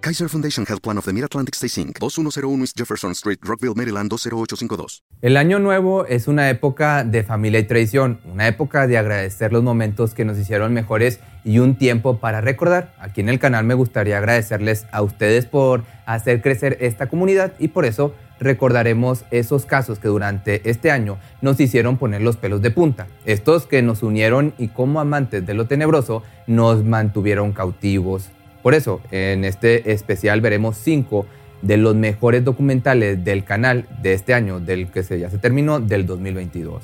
Kaiser Foundation Health Plan of the Mid-Atlantic Stay Inc., 2101 East Jefferson Street, Rockville, Maryland 20852. El año nuevo es una época de familia y tradición, una época de agradecer los momentos que nos hicieron mejores y un tiempo para recordar. Aquí en el canal me gustaría agradecerles a ustedes por hacer crecer esta comunidad y por eso recordaremos esos casos que durante este año nos hicieron poner los pelos de punta. Estos que nos unieron y como amantes de lo tenebroso nos mantuvieron cautivos, por eso, en este especial veremos cinco de los mejores documentales del canal de este año, del que se, ya se terminó, del 2022.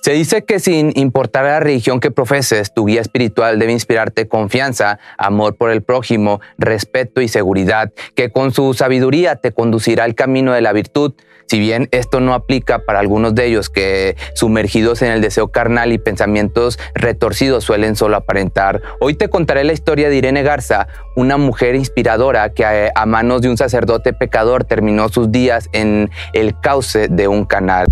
Se dice que sin importar la religión que profeses, tu guía espiritual debe inspirarte confianza, amor por el prójimo, respeto y seguridad, que con su sabiduría te conducirá al camino de la virtud. Si bien esto no aplica para algunos de ellos que sumergidos en el deseo carnal y pensamientos retorcidos suelen solo aparentar, hoy te contaré la historia de Irene Garza, una mujer inspiradora que a, manos de un sacerdote pecador terminó sus días en el cauce de un canal.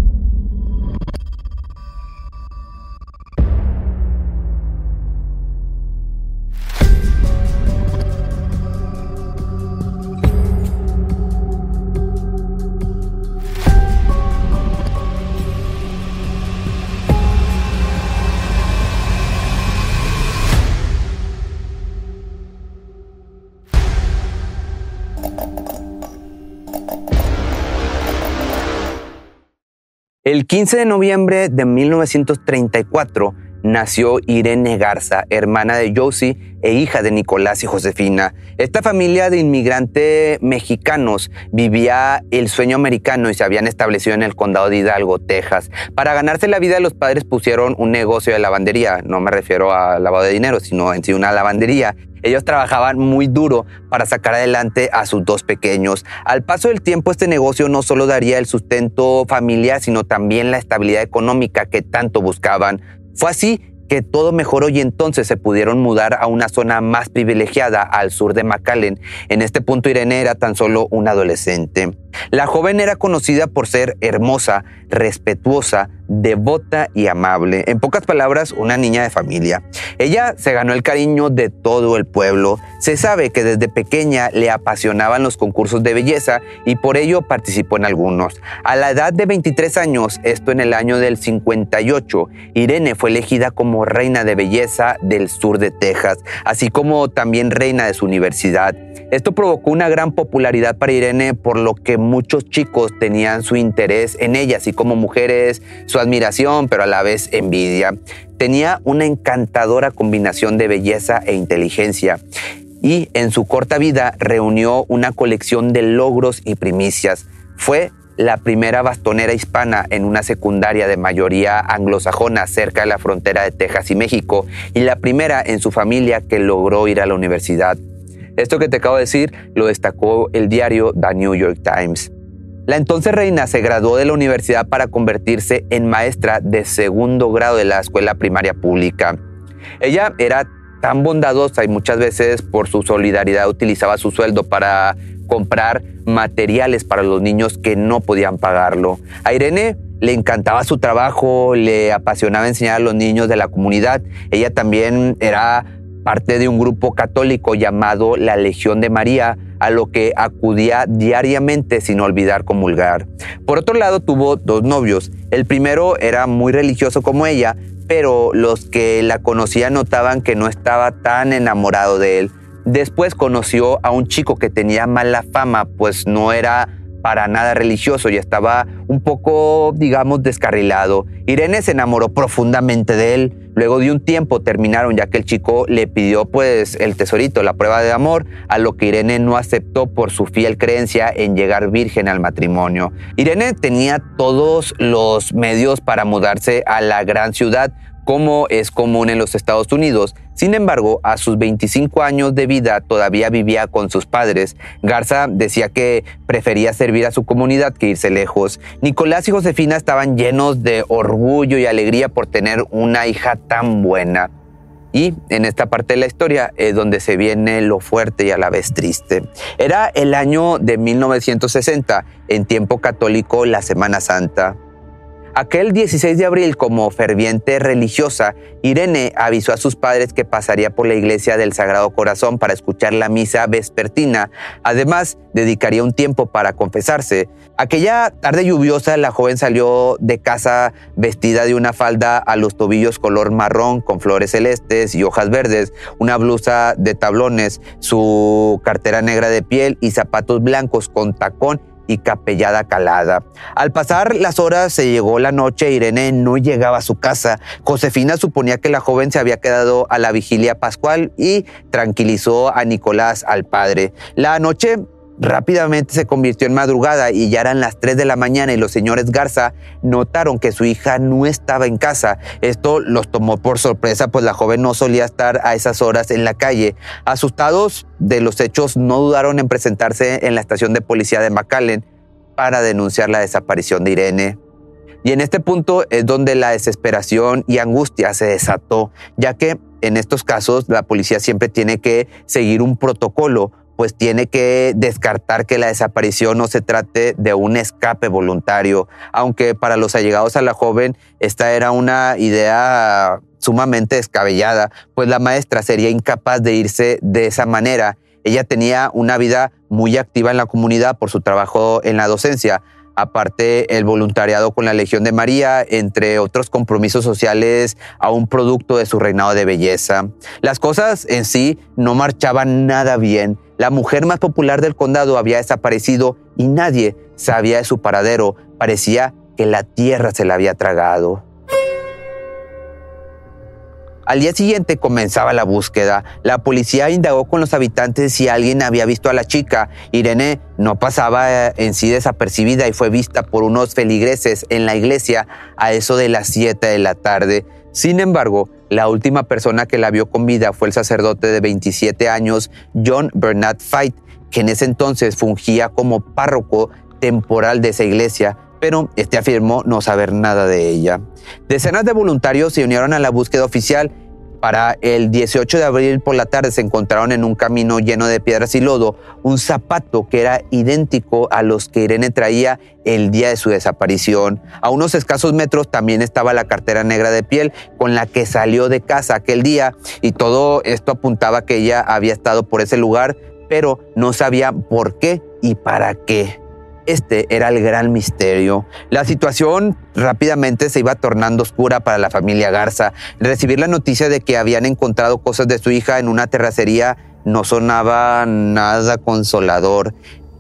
El 15 de noviembre de 1934 nació Irene Garza, hermana de Josie e hija de Nicolás y Josefina. Esta familia de inmigrantes mexicanos vivía el sueño americano y se habían establecido en el condado de Hidalgo, Texas. Para ganarse la vida los padres pusieron un negocio de lavandería, no me refiero a lavado de dinero, sino en sí una lavandería. Ellos trabajaban muy duro para sacar adelante a sus dos pequeños. Al paso del tiempo, este negocio no solo daría el sustento familiar, sino también la estabilidad económica que tanto buscaban. Fue así que todo mejoró y entonces se pudieron mudar a una zona más privilegiada al sur de McAllen. En este punto Irene era tan solo una adolescente. La joven era conocida por ser hermosa, respetuosa, devota y amable. En pocas palabras, una niña de familia. Ella se ganó el cariño de todo el pueblo. Se sabe que desde pequeña le apasionaban los concursos de belleza y por ello participó en algunos. A la edad de 23 años, esto en el año del 58, Irene fue elegida como reina de belleza del sur de Texas, así como también reina de su universidad. Esto provocó una gran popularidad para Irene por lo que muchos chicos tenían su interés en ella, así como mujeres, su admiración, pero a la vez envidia. Tenía una encantadora combinación de belleza e inteligencia y en su corta vida reunió una colección de logros y primicias. Fue la primera bastonera hispana en una secundaria de mayoría anglosajona cerca de la frontera de Texas y México y la primera en su familia que logró ir a la universidad. Esto que te acabo de decir lo destacó el diario The New York Times. La entonces reina se graduó de la universidad para convertirse en maestra de segundo grado de la escuela primaria pública. Ella era tan bondadosa y muchas veces por su solidaridad utilizaba su sueldo para comprar materiales para los niños que no podían pagarlo. A Irene le encantaba su trabajo, le apasionaba enseñar a los niños de la comunidad. Ella también era parte de un grupo católico llamado la Legión de María, a lo que acudía diariamente sin olvidar comulgar. Por otro lado, tuvo dos novios. El primero era muy religioso como ella, pero los que la conocían notaban que no estaba tan enamorado de él. Después conoció a un chico que tenía mala fama, pues no era para nada religioso y estaba un poco, digamos, descarrilado. Irene se enamoró profundamente de él. Luego de un tiempo terminaron ya que el chico le pidió pues el tesorito, la prueba de amor, a lo que Irene no aceptó por su fiel creencia en llegar virgen al matrimonio. Irene tenía todos los medios para mudarse a la gran ciudad, como es común en los Estados Unidos. Sin embargo, a sus 25 años de vida todavía vivía con sus padres. Garza decía que prefería servir a su comunidad que irse lejos. Nicolás y Josefina estaban llenos de orgullo y alegría por tener una hija tan buena. Y en esta parte de la historia es donde se viene lo fuerte y a la vez triste. Era el año de 1960, en tiempo católico, la Semana Santa. Aquel 16 de abril, como ferviente religiosa, Irene avisó a sus padres que pasaría por la iglesia del Sagrado Corazón para escuchar la misa vespertina. Además, dedicaría un tiempo para confesarse. Aquella tarde lluviosa, la joven salió de casa vestida de una falda a los tobillos color marrón con flores celestes y hojas verdes, una blusa de tablones, su cartera negra de piel y zapatos blancos con tacón y capellada calada. Al pasar las horas se llegó la noche, Irene no llegaba a su casa. Josefina suponía que la joven se había quedado a la vigilia pascual y tranquilizó a Nicolás, al padre. La noche Rápidamente se convirtió en madrugada y ya eran las 3 de la mañana y los señores Garza notaron que su hija no estaba en casa. Esto los tomó por sorpresa, pues la joven no solía estar a esas horas en la calle. Asustados de los hechos, no dudaron en presentarse en la estación de policía de McAllen para denunciar la desaparición de Irene. Y en este punto es donde la desesperación y angustia se desató, ya que en estos casos la policía siempre tiene que seguir un protocolo pues tiene que descartar que la desaparición no se trate de un escape voluntario, aunque para los allegados a la joven esta era una idea sumamente descabellada, pues la maestra sería incapaz de irse de esa manera. Ella tenía una vida muy activa en la comunidad por su trabajo en la docencia, aparte el voluntariado con la Legión de María, entre otros compromisos sociales a un producto de su reinado de belleza. Las cosas en sí no marchaban nada bien. La mujer más popular del condado había desaparecido y nadie sabía de su paradero. Parecía que la tierra se la había tragado. Al día siguiente comenzaba la búsqueda. La policía indagó con los habitantes si alguien había visto a la chica. Irene no pasaba eh, en sí desapercibida y fue vista por unos feligreses en la iglesia a eso de las 7 de la tarde. Sin embargo, la última persona que la vio con vida fue el sacerdote de 27 años, John Bernard Fight, que en ese entonces fungía como párroco temporal de esa iglesia pero este afirmó no saber nada de ella. Decenas de voluntarios se unieron a la búsqueda oficial. Para el 18 de abril por la tarde se encontraron en un camino lleno de piedras y lodo un zapato que era idéntico a los que Irene traía el día de su desaparición. A unos escasos metros también estaba la cartera negra de piel con la que salió de casa aquel día y todo esto apuntaba que ella había estado por ese lugar, pero no sabía por qué y para qué. Este era el gran misterio. La situación rápidamente se iba tornando oscura para la familia Garza. Recibir la noticia de que habían encontrado cosas de su hija en una terracería no sonaba nada consolador.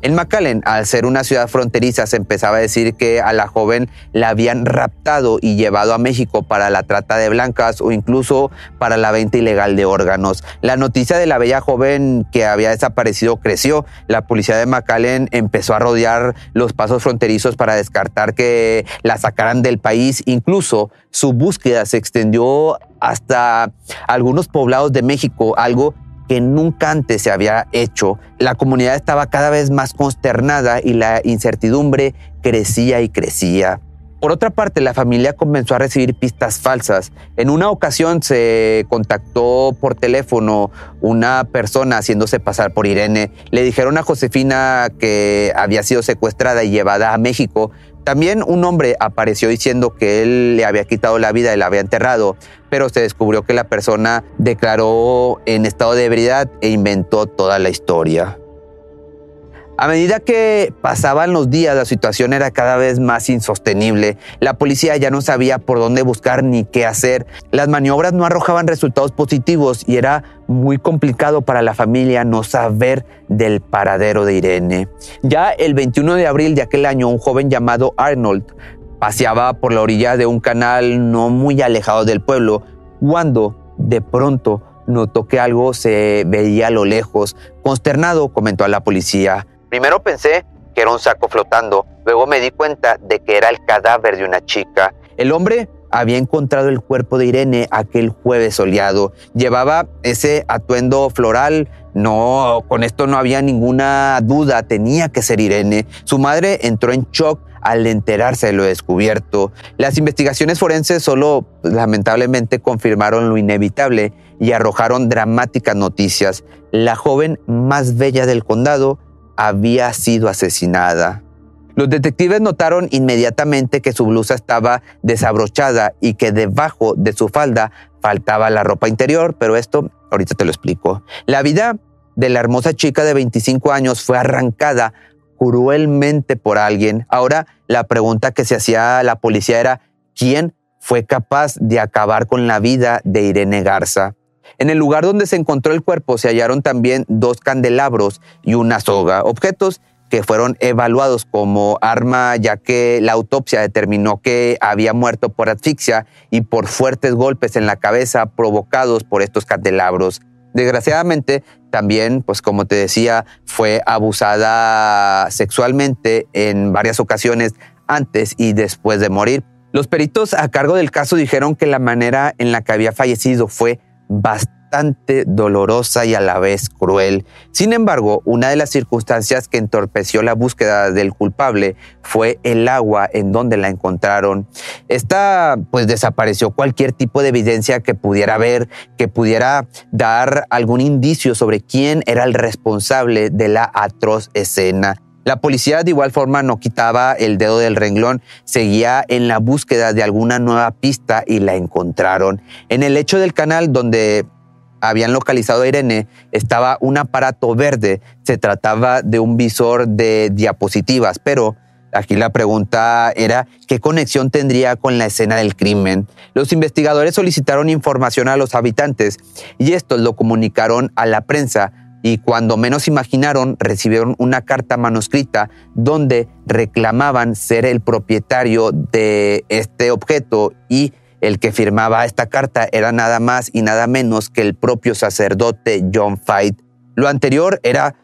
En McAllen, al ser una ciudad fronteriza, se empezaba a decir que a la joven la habían raptado y llevado a México para la trata de blancas o incluso para la venta ilegal de órganos. La noticia de la bella joven que había desaparecido creció. La policía de McAllen empezó a rodear los pasos fronterizos para descartar que la sacaran del país. Incluso su búsqueda se extendió hasta algunos poblados de México, algo que nunca antes se había hecho. La comunidad estaba cada vez más consternada y la incertidumbre crecía y crecía. Por otra parte, la familia comenzó a recibir pistas falsas. En una ocasión se contactó por teléfono una persona haciéndose pasar por Irene. Le dijeron a Josefina que había sido secuestrada y llevada a México. También un hombre apareció diciendo que él le había quitado la vida y la había enterrado, pero se descubrió que la persona declaró en estado de ebriedad e inventó toda la historia. A medida que pasaban los días, la situación era cada vez más insostenible. La policía ya no sabía por dónde buscar ni qué hacer. Las maniobras no arrojaban resultados positivos y era muy complicado para la familia no saber del paradero de Irene. Ya el 21 de abril de aquel año, un joven llamado Arnold paseaba por la orilla de un canal no muy alejado del pueblo cuando de pronto notó que algo se veía a lo lejos. Consternado, comentó a la policía. Primero pensé que era un saco flotando, luego me di cuenta de que era el cadáver de una chica. El hombre había encontrado el cuerpo de Irene aquel jueves soleado. Llevaba ese atuendo floral. No, con esto no había ninguna duda, tenía que ser Irene. Su madre entró en shock al enterarse de lo descubierto. Las investigaciones forenses solo lamentablemente confirmaron lo inevitable y arrojaron dramáticas noticias. La joven más bella del condado había sido asesinada. Los detectives notaron inmediatamente que su blusa estaba desabrochada y que debajo de su falda faltaba la ropa interior, pero esto ahorita te lo explico. La vida de la hermosa chica de 25 años fue arrancada cruelmente por alguien. Ahora la pregunta que se hacía la policía era, ¿quién fue capaz de acabar con la vida de Irene Garza? En el lugar donde se encontró el cuerpo se hallaron también dos candelabros y una soga, objetos que fueron evaluados como arma ya que la autopsia determinó que había muerto por asfixia y por fuertes golpes en la cabeza provocados por estos candelabros. Desgraciadamente, también, pues como te decía, fue abusada sexualmente en varias ocasiones antes y después de morir. Los peritos a cargo del caso dijeron que la manera en la que había fallecido fue bastante dolorosa y a la vez cruel. Sin embargo, una de las circunstancias que entorpeció la búsqueda del culpable fue el agua en donde la encontraron. Esta pues desapareció cualquier tipo de evidencia que pudiera ver, que pudiera dar algún indicio sobre quién era el responsable de la atroz escena. La policía de igual forma no quitaba el dedo del renglón, seguía en la búsqueda de alguna nueva pista y la encontraron. En el lecho del canal donde habían localizado a Irene estaba un aparato verde. Se trataba de un visor de diapositivas, pero aquí la pregunta era qué conexión tendría con la escena del crimen. Los investigadores solicitaron información a los habitantes y estos lo comunicaron a la prensa y cuando menos imaginaron recibieron una carta manuscrita donde reclamaban ser el propietario de este objeto y el que firmaba esta carta era nada más y nada menos que el propio sacerdote John Fight. Lo anterior era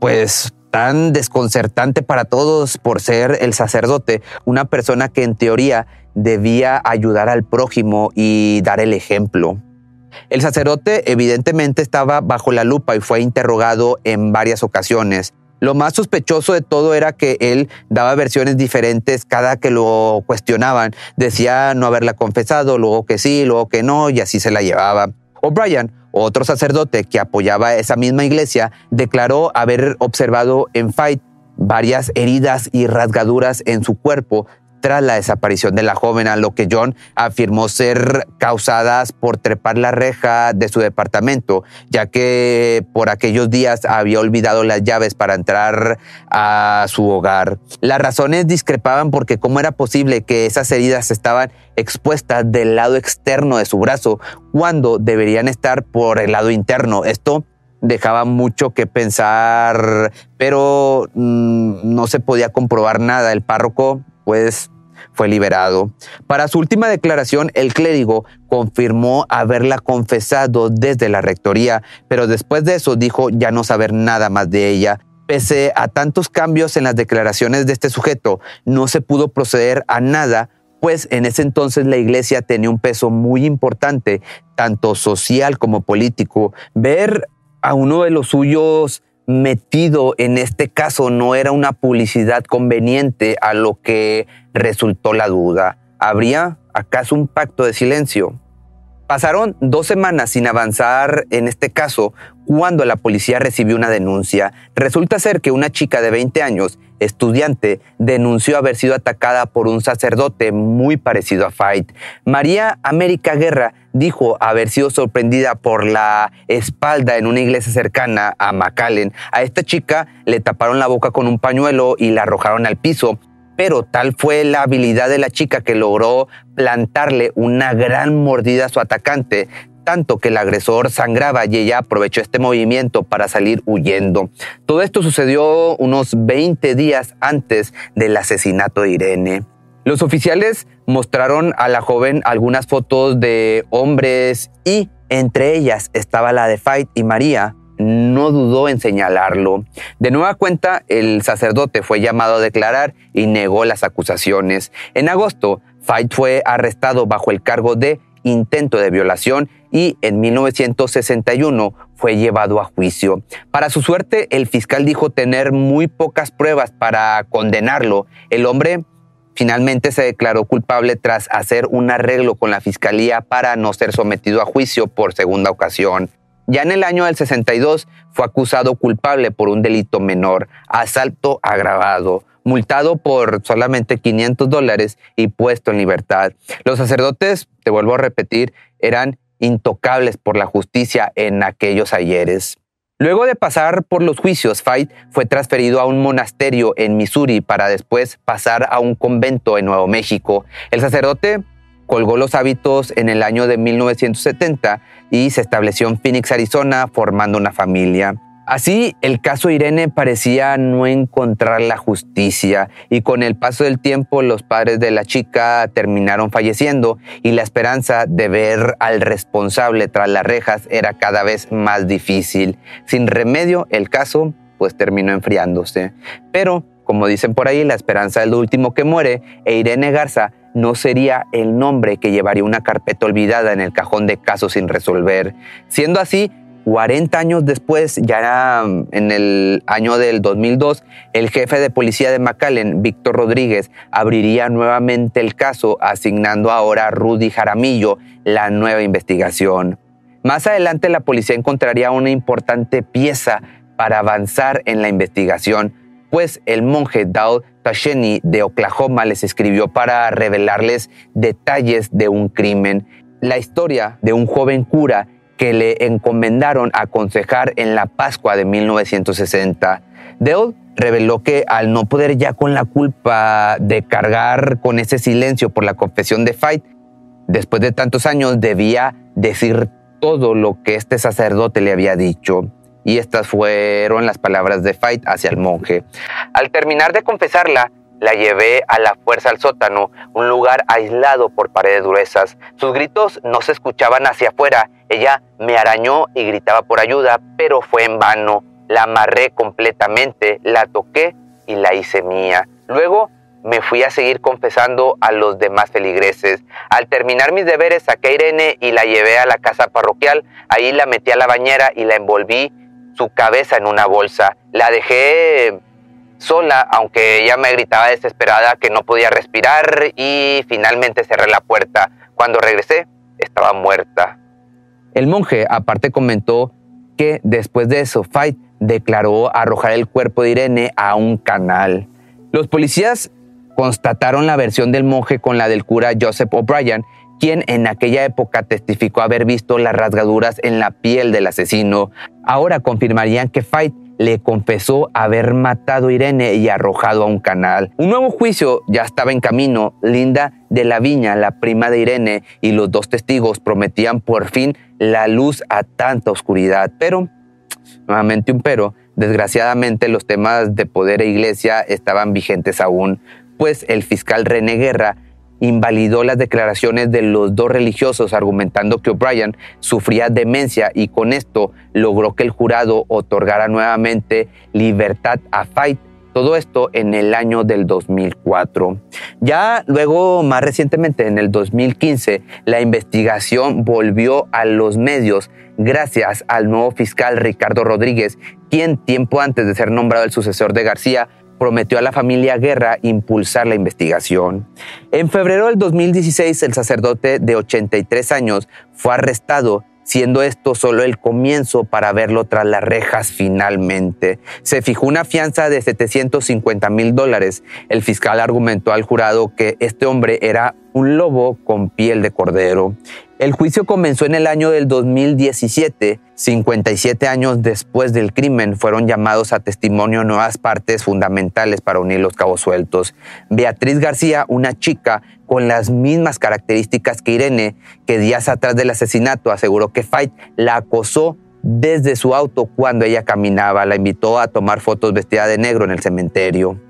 pues tan desconcertante para todos por ser el sacerdote, una persona que en teoría debía ayudar al prójimo y dar el ejemplo. El sacerdote evidentemente estaba bajo la lupa y fue interrogado en varias ocasiones. Lo más sospechoso de todo era que él daba versiones diferentes cada que lo cuestionaban. Decía no haberla confesado, luego que sí, luego que no, y así se la llevaba. O'Brien, otro sacerdote que apoyaba esa misma iglesia, declaró haber observado en Fight varias heridas y rasgaduras en su cuerpo tras la desaparición de la joven, a lo que John afirmó ser causadas por trepar la reja de su departamento, ya que por aquellos días había olvidado las llaves para entrar a su hogar. Las razones discrepaban porque cómo era posible que esas heridas estaban expuestas del lado externo de su brazo cuando deberían estar por el lado interno. Esto dejaba mucho que pensar, pero mm, no se podía comprobar nada. El párroco pues fue liberado. Para su última declaración, el clérigo confirmó haberla confesado desde la rectoría, pero después de eso dijo ya no saber nada más de ella. Pese a tantos cambios en las declaraciones de este sujeto, no se pudo proceder a nada, pues en ese entonces la iglesia tenía un peso muy importante, tanto social como político. Ver a uno de los suyos metido en este caso no era una publicidad conveniente a lo que resultó la duda. ¿Habría acaso un pacto de silencio? Pasaron dos semanas sin avanzar en este caso cuando la policía recibió una denuncia. Resulta ser que una chica de 20 años, estudiante, denunció haber sido atacada por un sacerdote muy parecido a Fight. María América Guerra dijo haber sido sorprendida por la espalda en una iglesia cercana a McAllen. A esta chica le taparon la boca con un pañuelo y la arrojaron al piso pero tal fue la habilidad de la chica que logró plantarle una gran mordida a su atacante, tanto que el agresor sangraba y ella aprovechó este movimiento para salir huyendo. Todo esto sucedió unos 20 días antes del asesinato de Irene. Los oficiales mostraron a la joven algunas fotos de hombres y entre ellas estaba la de Fight y María, no dudó en señalarlo. De nueva cuenta, el sacerdote fue llamado a declarar y negó las acusaciones. En agosto, Fight fue arrestado bajo el cargo de intento de violación y en 1961 fue llevado a juicio. Para su suerte, el fiscal dijo tener muy pocas pruebas para condenarlo. El hombre finalmente se declaró culpable tras hacer un arreglo con la fiscalía para no ser sometido a juicio por segunda ocasión. Ya en el año del 62 fue acusado culpable por un delito menor, asalto agravado, multado por solamente 500 dólares y puesto en libertad. Los sacerdotes, te vuelvo a repetir, eran intocables por la justicia en aquellos ayeres. Luego de pasar por los juicios, Fight fue transferido a un monasterio en Missouri para después pasar a un convento en Nuevo México. El sacerdote colgó los hábitos en el año de 1970 y se estableció en Phoenix, Arizona, formando una familia. Así, el caso Irene parecía no encontrar la justicia y con el paso del tiempo los padres de la chica terminaron falleciendo y la esperanza de ver al responsable tras las rejas era cada vez más difícil. Sin remedio, el caso pues terminó enfriándose. Pero, como dicen por ahí, la esperanza es lo último que muere e Irene Garza no sería el nombre que llevaría una carpeta olvidada en el cajón de casos sin resolver. Siendo así, 40 años después, ya en el año del 2002, el jefe de policía de McAllen, Víctor Rodríguez, abriría nuevamente el caso, asignando ahora a Rudy Jaramillo la nueva investigación. Más adelante la policía encontraría una importante pieza para avanzar en la investigación, pues el monje Dowd Tasheni de Oklahoma les escribió para revelarles detalles de un crimen, la historia de un joven cura que le encomendaron aconsejar en la Pascua de 1960. Dowd reveló que al no poder ya con la culpa de cargar con ese silencio por la confesión de Fight, después de tantos años debía decir todo lo que este sacerdote le había dicho y estas fueron las palabras de Fight hacia el monje. Al terminar de confesarla, la llevé a la fuerza al sótano, un lugar aislado por paredes gruesas. Sus gritos no se escuchaban hacia afuera. Ella me arañó y gritaba por ayuda, pero fue en vano. La amarré completamente, la toqué y la hice mía. Luego me fui a seguir confesando a los demás feligreses. Al terminar mis deberes saqué a Irene y la llevé a la casa parroquial. Ahí la metí a la bañera y la envolví su cabeza en una bolsa. La dejé sola, aunque ella me gritaba desesperada que no podía respirar y finalmente cerré la puerta. Cuando regresé, estaba muerta. El monje aparte comentó que después de eso, Fight declaró arrojar el cuerpo de Irene a un canal. Los policías constataron la versión del monje con la del cura Joseph O'Brien quien en aquella época testificó haber visto las rasgaduras en la piel del asesino. Ahora confirmarían que Fight le confesó haber matado a Irene y arrojado a un canal. Un nuevo juicio ya estaba en camino. Linda de la Viña, la prima de Irene, y los dos testigos prometían por fin la luz a tanta oscuridad. Pero, nuevamente un pero, desgraciadamente los temas de poder e iglesia estaban vigentes aún, pues el fiscal René Guerra invalidó las declaraciones de los dos religiosos argumentando que O'Brien sufría demencia y con esto logró que el jurado otorgara nuevamente libertad a Fight Todo esto en el año del 2004. Ya luego, más recientemente, en el 2015, la investigación volvió a los medios gracias al nuevo fiscal Ricardo Rodríguez, quien tiempo antes de ser nombrado el sucesor de García, prometió a la familia Guerra impulsar la investigación. En febrero del 2016, el sacerdote de 83 años fue arrestado siendo esto solo el comienzo para verlo tras las rejas finalmente. Se fijó una fianza de 750 mil dólares. El fiscal argumentó al jurado que este hombre era un lobo con piel de cordero. El juicio comenzó en el año del 2017. 57 años después del crimen fueron llamados a testimonio nuevas partes fundamentales para unir los cabos sueltos. Beatriz García, una chica con las mismas características que Irene, que días atrás del asesinato aseguró que Fight la acosó desde su auto cuando ella caminaba, la invitó a tomar fotos vestida de negro en el cementerio.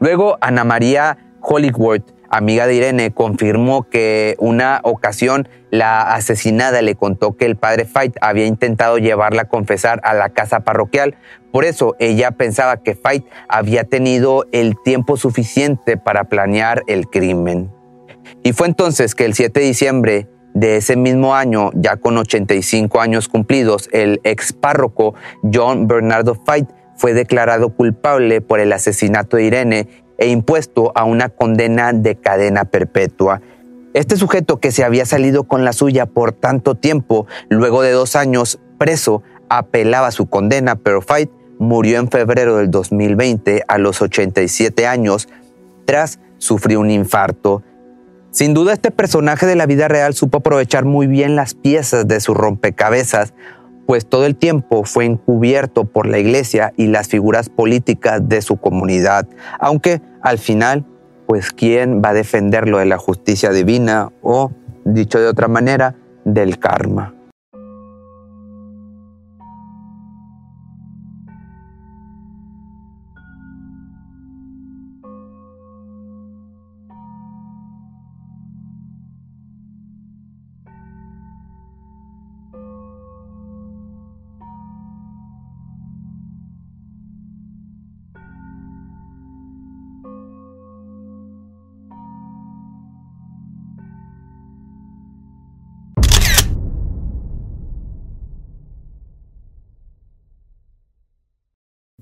Luego, Ana María Hollywood amiga de Irene, confirmó que una ocasión la asesinada le contó que el padre Fight había intentado llevarla a confesar a la casa parroquial. Por eso ella pensaba que Fight había tenido el tiempo suficiente para planear el crimen. Y fue entonces que el 7 de diciembre de ese mismo año, ya con 85 años cumplidos, el ex párroco John Bernardo Fight fue declarado culpable por el asesinato de Irene e impuesto a una condena de cadena perpetua. Este sujeto que se había salido con la suya por tanto tiempo, luego de dos años preso, apelaba su condena, pero Fight murió en febrero del 2020 a los 87 años tras sufrir un infarto. Sin duda este personaje de la vida real supo aprovechar muy bien las piezas de su rompecabezas, pues todo el tiempo fue encubierto por la iglesia y las figuras políticas de su comunidad, aunque al final, pues quién va a defenderlo de la justicia divina o, dicho de otra manera, del karma.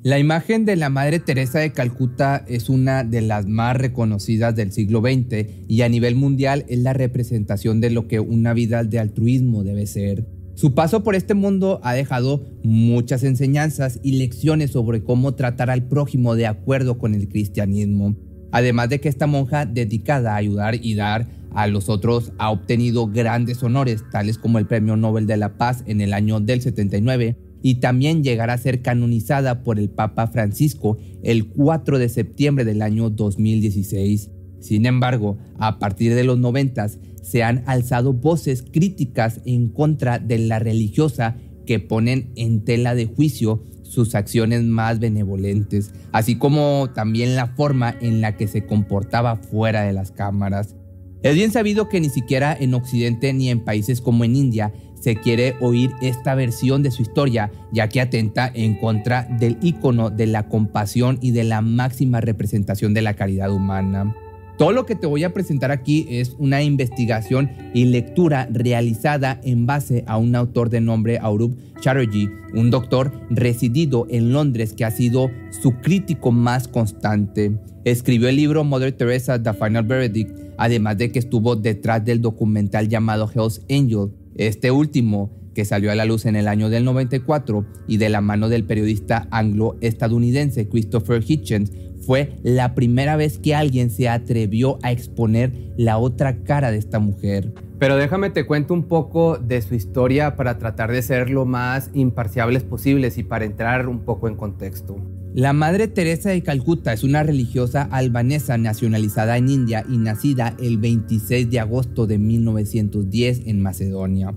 La imagen de la Madre Teresa de Calcuta es una de las más reconocidas del siglo XX y a nivel mundial es la representación de lo que una vida de altruismo debe ser. Su paso por este mundo ha dejado muchas enseñanzas y lecciones sobre cómo tratar al prójimo de acuerdo con el cristianismo. Además de que esta monja dedicada a ayudar y dar a los otros ha obtenido grandes honores, tales como el Premio Nobel de la Paz en el año del 79, y también llegará a ser canonizada por el Papa Francisco el 4 de septiembre del año 2016. Sin embargo, a partir de los 90 se han alzado voces críticas en contra de la religiosa que ponen en tela de juicio sus acciones más benevolentes, así como también la forma en la que se comportaba fuera de las cámaras. Es bien sabido que ni siquiera en Occidente ni en países como en India se quiere oír esta versión de su historia, ya que atenta en contra del ícono de la compasión y de la máxima representación de la caridad humana. Todo lo que te voy a presentar aquí es una investigación y lectura realizada en base a un autor de nombre Aurup Chatterjee, un doctor residido en Londres que ha sido su crítico más constante. Escribió el libro Mother Teresa, The Final Verdict, además de que estuvo detrás del documental llamado Hell's Angel, este último, que salió a la luz en el año del 94 y de la mano del periodista anglo-estadounidense Christopher Hitchens, fue la primera vez que alguien se atrevió a exponer la otra cara de esta mujer. Pero déjame te cuento un poco de su historia para tratar de ser lo más imparciables posibles y para entrar un poco en contexto. La Madre Teresa de Calcuta es una religiosa albanesa nacionalizada en India y nacida el 26 de agosto de 1910 en Macedonia.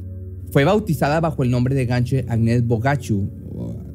Fue bautizada bajo el nombre de Ganche Agnes Bogachu,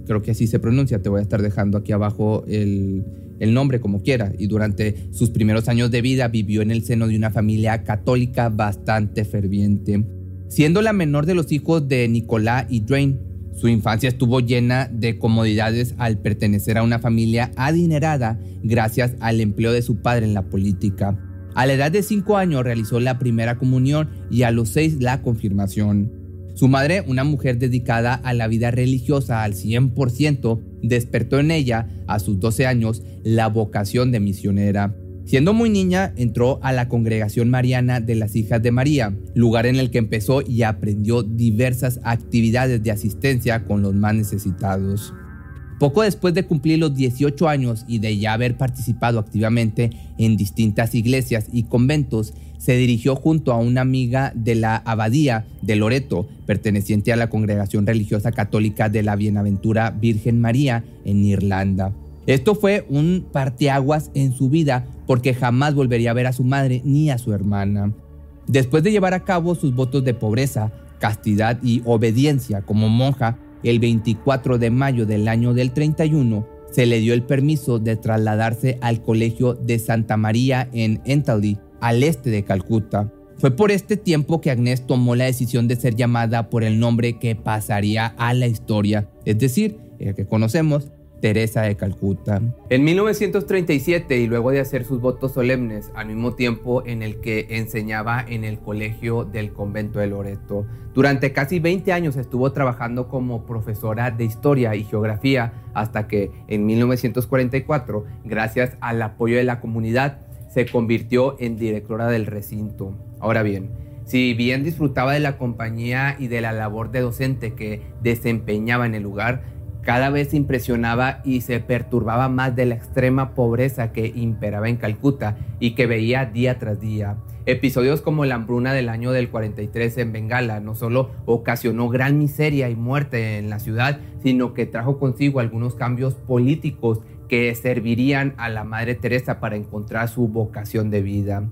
creo que así se pronuncia, te voy a estar dejando aquí abajo el, el nombre como quiera, y durante sus primeros años de vida vivió en el seno de una familia católica bastante ferviente. Siendo la menor de los hijos de Nicolás y Drain, Su infancia estuvo llena de comodidades al pertenecer a una familia adinerada gracias al empleo de su padre en la política. A la edad de 5 años realizó la primera comunión y a los 6 la confirmación. Su madre, una mujer dedicada a la vida religiosa al 100%, despertó en ella, a sus 12 años, la vocación de misionera. Siendo muy niña, entró a la congregación mariana de las Hijas de María, lugar en el que empezó y aprendió diversas actividades de asistencia con los más necesitados. Poco después de cumplir los 18 años y de ya haber participado activamente en distintas iglesias y conventos, se dirigió junto a una amiga de la abadía de Loreto, perteneciente a la congregación religiosa católica de la Bienaventura Virgen María en Irlanda. Esto fue un parteaguas en su vida porque jamás volvería a ver a su madre ni a su hermana. Después de llevar a cabo sus votos de pobreza, castidad y obediencia como monja, el 24 de mayo del año del 31 se le dio el permiso de trasladarse al colegio de Santa María en Entaldi, al este de Calcuta. Fue por este tiempo que Agnes tomó la decisión de ser llamada por el nombre que pasaría a la historia, es decir, el que conocemos, Teresa de Calcuta. En 1937 y luego de hacer sus votos solemnes, al mismo tiempo en el que enseñaba en el colegio del convento de Loreto, durante casi 20 años estuvo trabajando como profesora de historia y geografía hasta que en 1944, gracias al apoyo de la comunidad, se convirtió en directora del recinto. Ahora bien, si bien disfrutaba de la compañía y de la labor de docente que desempeñaba en el lugar, cada vez impresionaba y se perturbaba más de la extrema pobreza que imperaba en Calcuta y que veía día tras día. Episodios como la hambruna del año del 43 en Bengala no solo ocasionó gran miseria y muerte en la ciudad, sino que trajo consigo algunos cambios políticos que servirían a la Madre Teresa para encontrar su vocación de vida.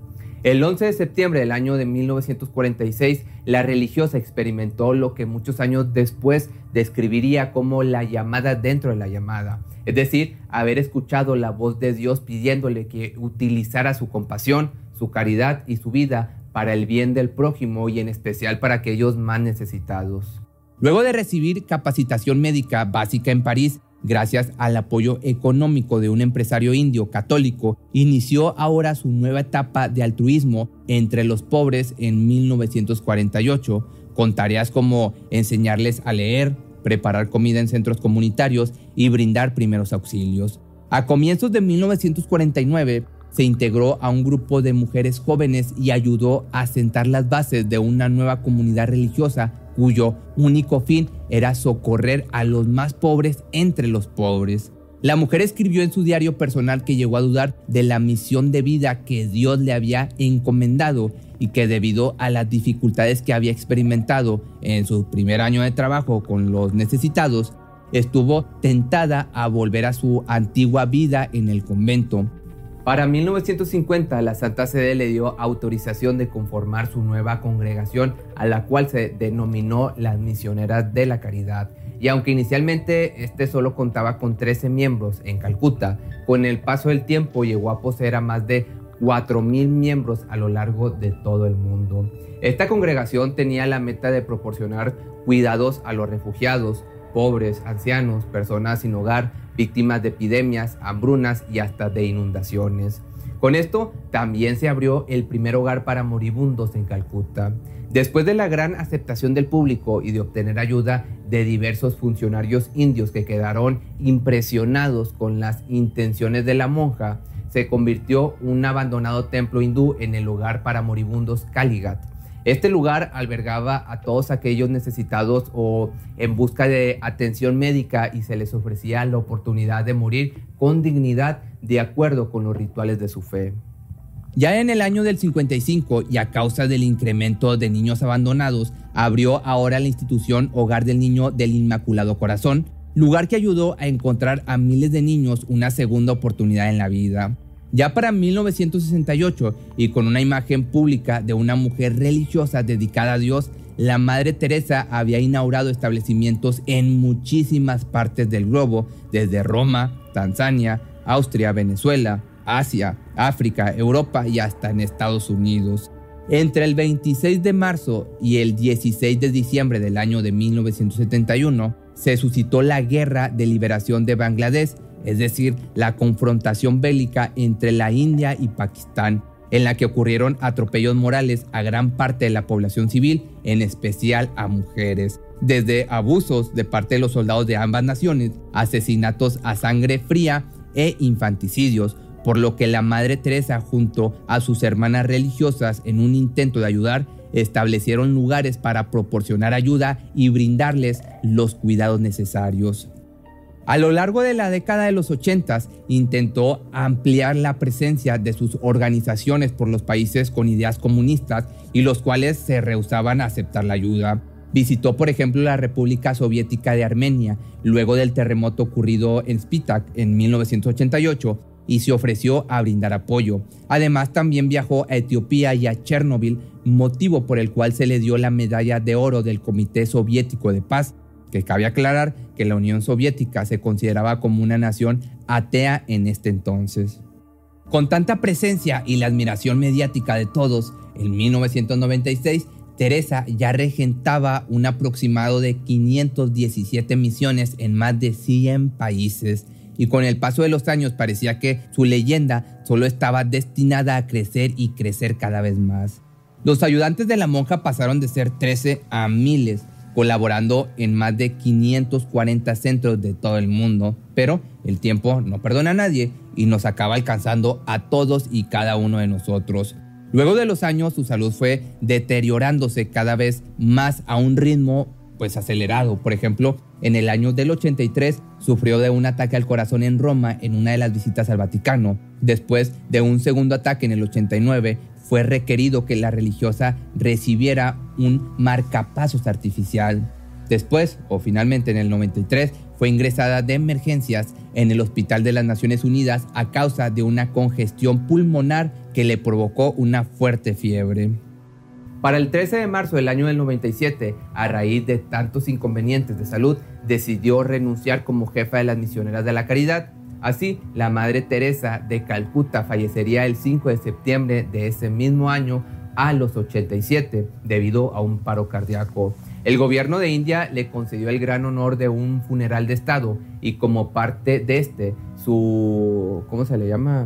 El 11 de septiembre del año de 1946, la religiosa experimentó lo que muchos años después describiría como la llamada dentro de la llamada, es decir, haber escuchado la voz de Dios pidiéndole que utilizara su compasión, su caridad y su vida para el bien del prójimo y en especial para aquellos más necesitados. Luego de recibir capacitación médica básica en París, Gracias al apoyo económico de un empresario indio católico, inició ahora su nueva etapa de altruismo entre los pobres en 1948, con tareas como enseñarles a leer, preparar comida en centros comunitarios y brindar primeros auxilios. A comienzos de 1949, se integró a un grupo de mujeres jóvenes y ayudó a sentar las bases de una nueva comunidad religiosa cuyo único fin era socorrer a los más pobres entre los pobres. La mujer escribió en su diario personal que llegó a dudar de la misión de vida que Dios le había encomendado y que debido a las dificultades que había experimentado en su primer año de trabajo con los necesitados, estuvo tentada a volver a su antigua vida en el convento. Para 1950, la Santa Sede le dio autorización de conformar su nueva congregación, a la cual se denominó las Misioneras de la Caridad. Y aunque inicialmente este solo contaba con 13 miembros en Calcuta, con el paso del tiempo llegó a poseer a más de 4.000 miembros a lo largo de todo el mundo. Esta congregación tenía la meta de proporcionar cuidados a los refugiados, pobres, ancianos, personas sin hogar, víctimas de epidemias, hambrunas y hasta de inundaciones. Con esto también se abrió el primer hogar para moribundos en Calcuta. Después de la gran aceptación del público y de obtener ayuda de diversos funcionarios indios que quedaron impresionados con las intenciones de la monja, se convirtió un abandonado templo hindú en el hogar para moribundos Kaligat. Este lugar albergaba a todos aquellos necesitados o en busca de atención médica y se les ofrecía la oportunidad de morir con dignidad de acuerdo con los rituales de su fe. Ya en el año del 55 y a causa del incremento de niños abandonados, abrió ahora la institución Hogar del Niño del Inmaculado Corazón, lugar que ayudó a encontrar a miles de niños una segunda oportunidad en la vida. Ya para 1968, y con una imagen pública de una mujer religiosa dedicada a Dios, la Madre Teresa había inaugurado establecimientos en muchísimas partes del globo, desde Roma, Tanzania, Austria, Venezuela, Asia, África, Europa y hasta en Estados Unidos. Entre el 26 de marzo y el 16 de diciembre del año de 1971 se suscitó la Guerra de Liberación de Bangladesh, es decir, la confrontación bélica entre la India y Pakistán, en la que ocurrieron atropellos morales a gran parte de la población civil, en especial a mujeres desde abusos de parte de los soldados de ambas naciones, asesinatos a sangre fría e infanticidios, por lo que la Madre Teresa junto a sus hermanas religiosas en un intento de ayudar establecieron lugares para proporcionar ayuda y brindarles los cuidados necesarios. A lo largo de la década de los 80 intentó ampliar la presencia de sus organizaciones por los países con ideas comunistas y los cuales se rehusaban a aceptar la ayuda. Visitó, por ejemplo, la República Soviética de Armenia luego del terremoto ocurrido en Spitak en 1988 y se ofreció a brindar apoyo. Además, también viajó a Etiopía y a Chernóbil, motivo por el cual se le dio la medalla de oro del Comité Soviético de Paz, que cabe aclarar que la Unión Soviética se consideraba como una nación atea en este entonces. Con tanta presencia y la admiración mediática de todos, en 1996 Teresa ya regentaba un aproximado de 517 misiones en más de 100 países y con el paso de los años parecía que su leyenda solo estaba destinada a crecer y crecer cada vez más. Los ayudantes de la monja pasaron de ser 13 a miles, colaborando en más de 540 centros de todo el mundo, pero el tiempo no perdona a nadie y nos acaba alcanzando a todos y cada uno de nosotros. Luego de los años, su salud fue deteriorándose cada vez más a un ritmo pues acelerado. Por ejemplo, en el año del 83 sufrió de un ataque al corazón en Roma en una de las visitas al Vaticano. Después de un segundo ataque en el 89, fue requerido que la religiosa recibiera un marcapasos artificial. Después, o finalmente en el 93, fue ingresada de emergencias en el Hospital de las Naciones Unidas a causa de una congestión pulmonar que le provocó una fuerte fiebre. Para el 13 de marzo del año del 97, a raíz de tantos inconvenientes de salud, decidió renunciar como jefa de las misioneras de la caridad. Así, la Madre Teresa de Calcuta fallecería el 5 de septiembre de ese mismo año a los 87 debido a un paro cardíaco. El gobierno de India le concedió el gran honor de un funeral de Estado y como parte de este, su, ¿cómo se le llama?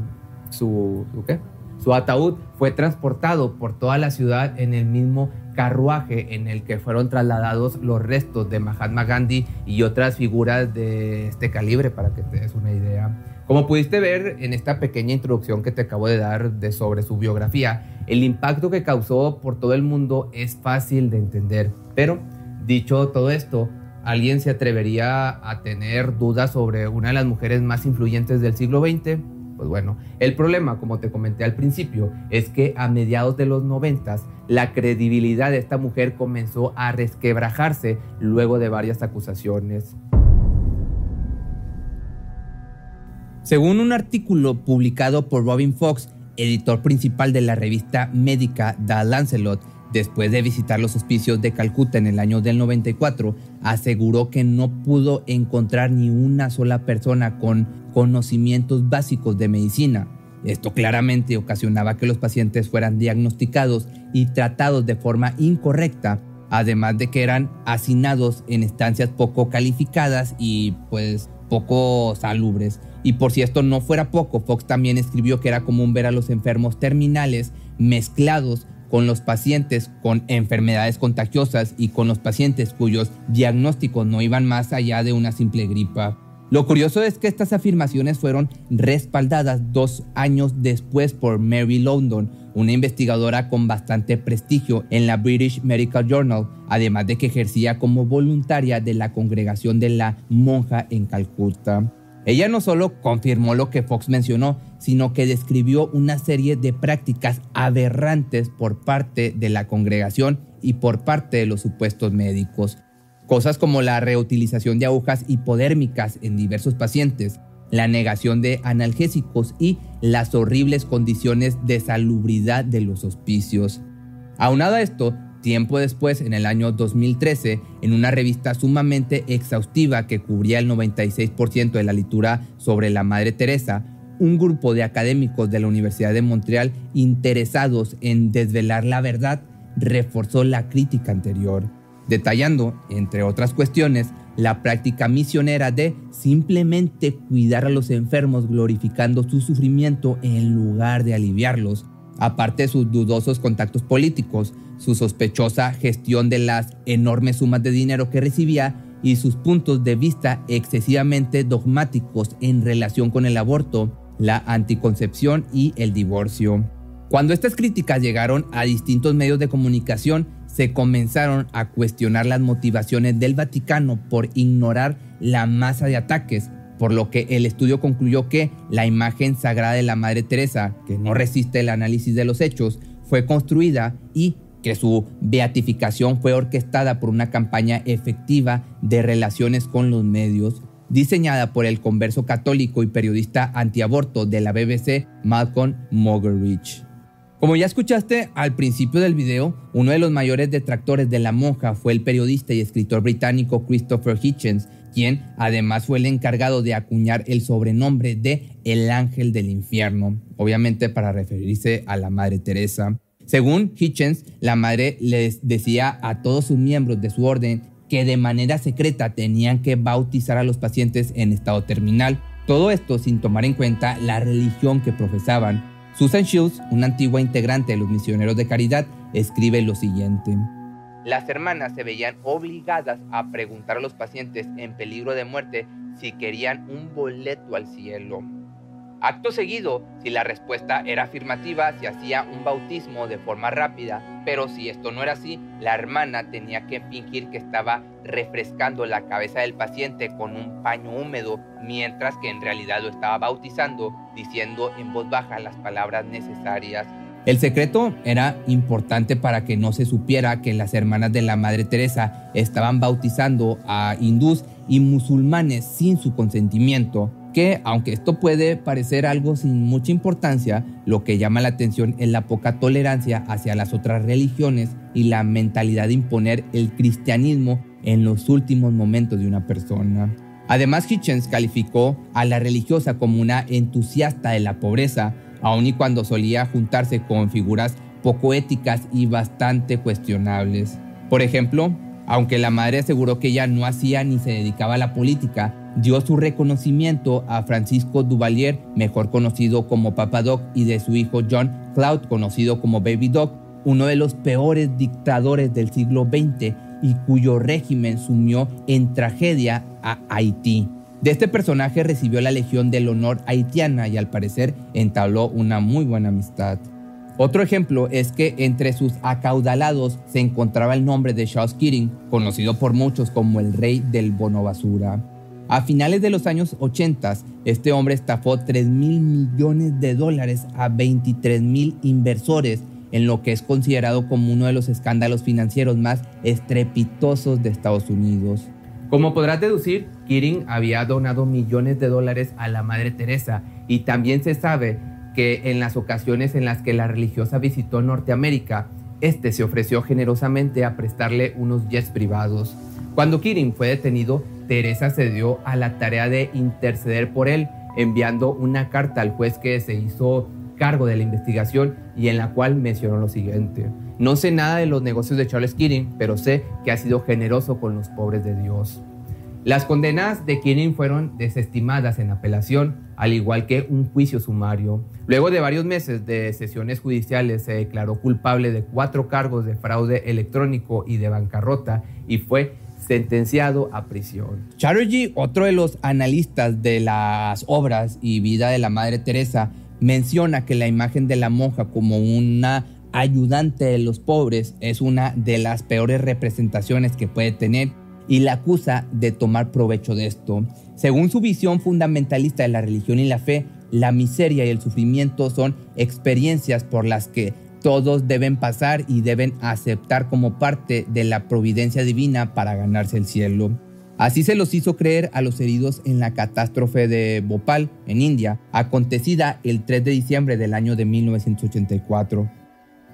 Su, qué? Su ataúd fue transportado por toda la ciudad en el mismo carruaje en el que fueron trasladados los restos de Mahatma Gandhi y otras figuras de este calibre, para que te des una idea. Como pudiste ver en esta pequeña introducción que te acabo de dar de sobre su biografía, el impacto que causó por todo el mundo es fácil de entender. Pero, dicho todo esto, ¿alguien se atrevería a tener dudas sobre una de las mujeres más influyentes del siglo XX? Pues bueno, el problema, como te comenté al principio, es que a mediados de los noventas, la credibilidad de esta mujer comenzó a resquebrajarse luego de varias acusaciones. Según un artículo publicado por Robin Fox, editor principal de la revista médica The Lancelot, después de visitar los hospicios de Calcuta en el año del 94, aseguró que no pudo encontrar ni una sola persona con conocimientos básicos de medicina. Esto claramente ocasionaba que los pacientes fueran diagnosticados y tratados de forma incorrecta, además de que eran hacinados en estancias poco calificadas y pues poco salubres. Y por si esto no fuera poco, Fox también escribió que era común ver a los enfermos terminales mezclados con los pacientes con enfermedades contagiosas y con los pacientes cuyos diagnósticos no iban más allá de una simple gripa. Lo curioso es que estas afirmaciones fueron respaldadas dos años después por Mary London, una investigadora con bastante prestigio en la British Medical Journal, además de que ejercía como voluntaria de la congregación de la monja en Calcuta. Ella no solo confirmó lo que Fox mencionó, sino que describió una serie de prácticas aberrantes por parte de la congregación y por parte de los supuestos médicos. Cosas como la reutilización de agujas hipodérmicas en diversos pacientes, la negación de analgésicos y las horribles condiciones de salubridad de los hospicios. Aunado a esto, Tiempo después, en el año 2013, en una revista sumamente exhaustiva que cubría el 96% de la literatura sobre la Madre Teresa, un grupo de académicos de la Universidad de Montreal interesados en desvelar la verdad reforzó la crítica anterior, detallando, entre otras cuestiones, la práctica misionera de simplemente cuidar a los enfermos glorificando su sufrimiento en lugar de aliviarlos, aparte de sus dudosos contactos políticos, su sospechosa gestión de las enormes sumas de dinero que recibía y sus puntos de vista excesivamente dogmáticos en relación con el aborto, la anticoncepción y el divorcio. Cuando estas críticas llegaron a distintos medios de comunicación, se comenzaron a cuestionar las motivaciones del Vaticano por ignorar la masa de ataques, por lo que el estudio concluyó que la imagen sagrada de la Madre Teresa, que no resiste el análisis de los hechos, fue construida y que su beatificación fue orquestada por una campaña efectiva de relaciones con los medios, diseñada por el converso católico y periodista antiaborto de la BBC, Malcolm Moggeridge. Como ya escuchaste al principio del video, uno de los mayores detractores de la monja fue el periodista y escritor británico Christopher Hitchens, quien además fue el encargado de acuñar el sobrenombre de El Ángel del Infierno, obviamente para referirse a la Madre Teresa. Según Hitchens, la madre les decía a todos sus miembros de su orden que de manera secreta tenían que bautizar a los pacientes en estado terminal. Todo esto sin tomar en cuenta la religión que profesaban. Susan Shields, una antigua integrante de los misioneros de caridad, escribe lo siguiente. Las hermanas se veían obligadas a preguntar a los pacientes en peligro de muerte si querían un boleto al cielo. Acto seguido, si la respuesta era afirmativa, se hacía un bautismo de forma rápida, pero si esto no era así, la hermana tenía que fingir que estaba refrescando la cabeza del paciente con un paño húmedo, mientras que en realidad lo estaba bautizando, diciendo en voz baja las palabras necesarias. El secreto era importante para que no se supiera que las hermanas de la Madre Teresa estaban bautizando a hindús y musulmanes sin su consentimiento que aunque esto puede parecer algo sin mucha importancia, lo que llama la atención es la poca tolerancia hacia las otras religiones y la mentalidad de imponer el cristianismo en los últimos momentos de una persona. Además, Hitchens calificó a la religiosa como una entusiasta de la pobreza, aun y cuando solía juntarse con figuras poco éticas y bastante cuestionables. Por ejemplo, aunque la madre aseguró que ella no hacía ni se dedicaba a la política, dio su reconocimiento a Francisco Duvalier, mejor conocido como Papa Doc, y de su hijo John Cloud, conocido como Baby Doc, uno de los peores dictadores del siglo XX y cuyo régimen sumió en tragedia a Haití. De este personaje recibió la Legión del Honor haitiana y al parecer entabló una muy buena amistad. Otro ejemplo es que entre sus acaudalados se encontraba el nombre de Charles Keating, conocido por muchos como el rey del bono basura. A finales de los años 80, este hombre estafó 3 mil millones de dólares a 23 mil inversores en lo que es considerado como uno de los escándalos financieros más estrepitosos de Estados Unidos. Como podrás deducir, Keating había donado millones de dólares a la Madre Teresa y también se sabe que en las ocasiones en las que la religiosa visitó Norteamérica, este se ofreció generosamente a prestarle unos jets privados. Cuando Kirin fue detenido, Teresa se dio a la tarea de interceder por él, enviando una carta al juez que se hizo cargo de la investigación y en la cual mencionó lo siguiente. No sé nada de los negocios de Charles Kirin, pero sé que ha sido generoso con los pobres de Dios. Las condenas de Kirin fueron desestimadas en apelación, al igual que un juicio sumario. Luego de varios meses de sesiones judiciales se declaró culpable de cuatro cargos de fraude electrónico y de bancarrota y fue sentenciado a prisión. Chatterjee, otro de los analistas de las obras y vida de la Madre Teresa, menciona que la imagen de la monja como una ayudante de los pobres es una de las peores representaciones que puede tener y la acusa de tomar provecho de esto. Según su visión fundamentalista de la religión y la fe, la miseria y el sufrimiento son experiencias por las que todos deben pasar y deben aceptar como parte de la providencia divina para ganarse el cielo. Así se los hizo creer a los heridos en la catástrofe de Bhopal, en India, acontecida el 3 de diciembre del año de 1984.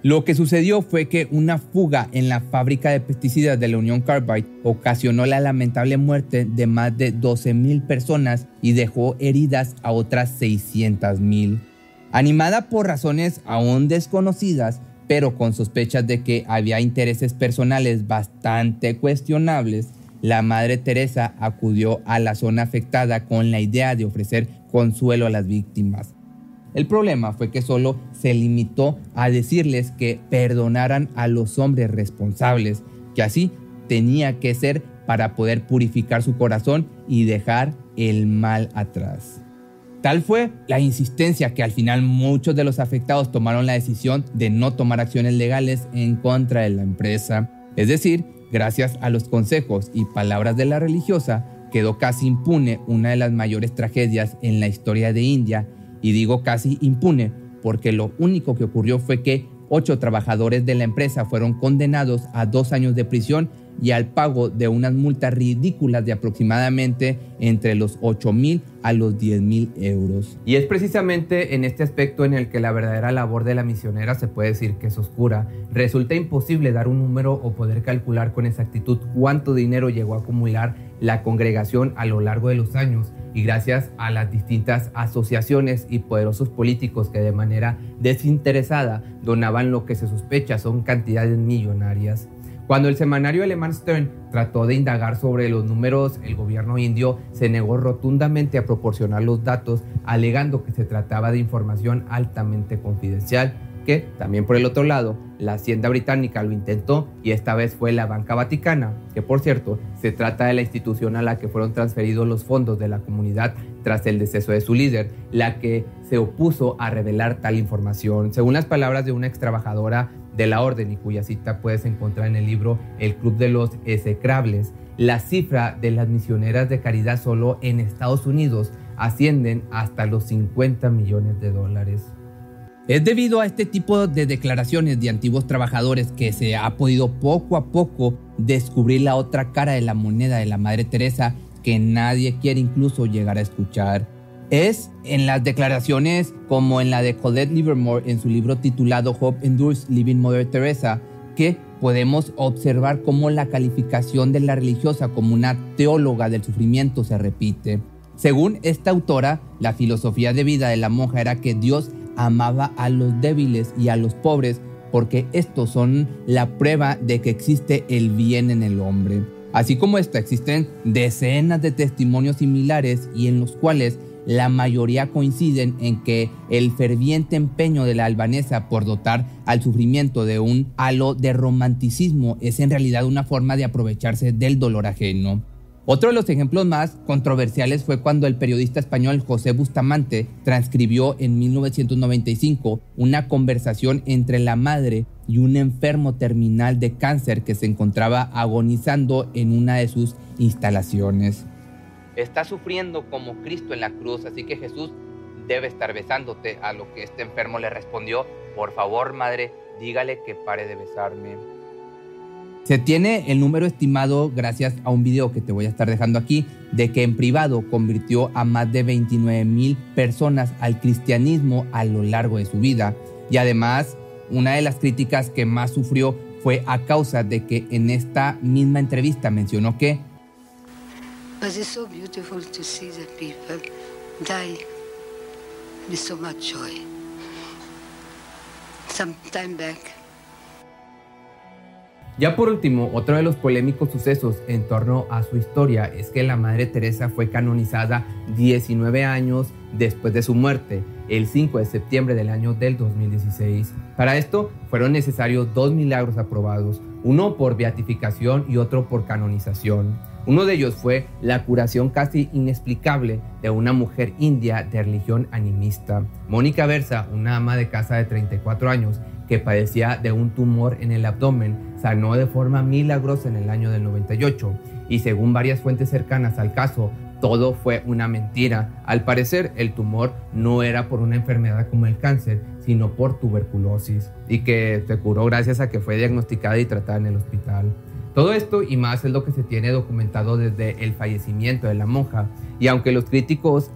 Lo que sucedió fue que una fuga en la fábrica de pesticidas de la Unión Carbide ocasionó la lamentable muerte de más de 12.000 personas y dejó heridas a otras 600.000. Animada por razones aún desconocidas, pero con sospechas de que había intereses personales bastante cuestionables, la Madre Teresa acudió a la zona afectada con la idea de ofrecer consuelo a las víctimas. El problema fue que solo se limitó a decirles que perdonaran a los hombres responsables, que así tenía que ser para poder purificar su corazón y dejar el mal atrás. Tal fue la insistencia que al final muchos de los afectados tomaron la decisión de no tomar acciones legales en contra de la empresa. Es decir, gracias a los consejos y palabras de la religiosa, quedó casi impune una de las mayores tragedias en la historia de India y digo casi impune porque lo único que ocurrió fue que ocho trabajadores de la empresa fueron condenados a dos años de prisión y al pago de unas multas ridículas de aproximadamente entre los 8 mil a los 10 mil euros. Y es precisamente en este aspecto en el que la verdadera labor de la misionera se puede decir que es oscura. Resulta imposible dar un número o poder calcular con exactitud cuánto dinero llegó a acumular la congregación a lo largo de los años y gracias a las distintas asociaciones y poderosos políticos que de manera desinteresada donaban lo que se sospecha son cantidades millonarias. Cuando el semanario alemán Stern trató de indagar sobre los números, el gobierno indio se negó rotundamente a proporcionar los datos, alegando que se trataba de información altamente confidencial que también por el otro lado, la Hacienda británica lo intentó y esta vez fue la Banca Vaticana, que por cierto se trata de la institución a la que fueron transferidos los fondos de la comunidad tras el deceso de su líder, la que se opuso a revelar tal información. Según las palabras de una ex trabajadora de la orden y cuya cita puedes encontrar en el libro El Club de los Execrables, la cifra de las misioneras de caridad solo en Estados Unidos ascienden hasta los 50 millones de dólares. Es debido a este tipo de declaraciones de antiguos trabajadores que se ha podido poco a poco descubrir la otra cara de la moneda de la Madre Teresa que nadie quiere incluso llegar a escuchar. Es en las declaraciones como en la de Colette Livermore en su libro titulado Hope Endures Living Mother Teresa que podemos observar cómo la calificación de la religiosa como una teóloga del sufrimiento se repite. Según esta autora, la filosofía de vida de la monja era que Dios amaba a los débiles y a los pobres porque estos son la prueba de que existe el bien en el hombre. Así como esta, existen decenas de testimonios similares y en los cuales la mayoría coinciden en que el ferviente empeño de la albanesa por dotar al sufrimiento de un halo de romanticismo es en realidad una forma de aprovecharse del dolor ajeno. Otro de los ejemplos más controversiales fue cuando el periodista español José Bustamante transcribió en 1995 una conversación entre la madre y un enfermo terminal de cáncer que se encontraba agonizando en una de sus instalaciones. Está sufriendo como Cristo en la cruz, así que Jesús debe estar besándote, a lo que este enfermo le respondió, por favor madre, dígale que pare de besarme. Se tiene el número estimado, gracias a un video que te voy a estar dejando aquí, de que en privado convirtió a más de 29 mil personas al cristianismo a lo largo de su vida. Y además, una de las críticas que más sufrió fue a causa de que en esta misma entrevista mencionó que But it's so beautiful to see the people die with so much joy. Some time back, ya por último, otro de los polémicos sucesos en torno a su historia es que la Madre Teresa fue canonizada 19 años después de su muerte, el 5 de septiembre del año del 2016. Para esto fueron necesarios dos milagros aprobados, uno por beatificación y otro por canonización. Uno de ellos fue la curación casi inexplicable de una mujer india de religión animista. Mónica Versa, una ama de casa de 34 años, que padecía de un tumor en el abdomen, sanó de forma milagrosa en el año del 98 y según varias fuentes cercanas al caso, todo fue una mentira. Al parecer, el tumor no era por una enfermedad como el cáncer, sino por tuberculosis y que se curó gracias a que fue diagnosticada y tratada en el hospital. Todo esto y más es lo que se tiene documentado desde el fallecimiento de la monja y aunque los críticos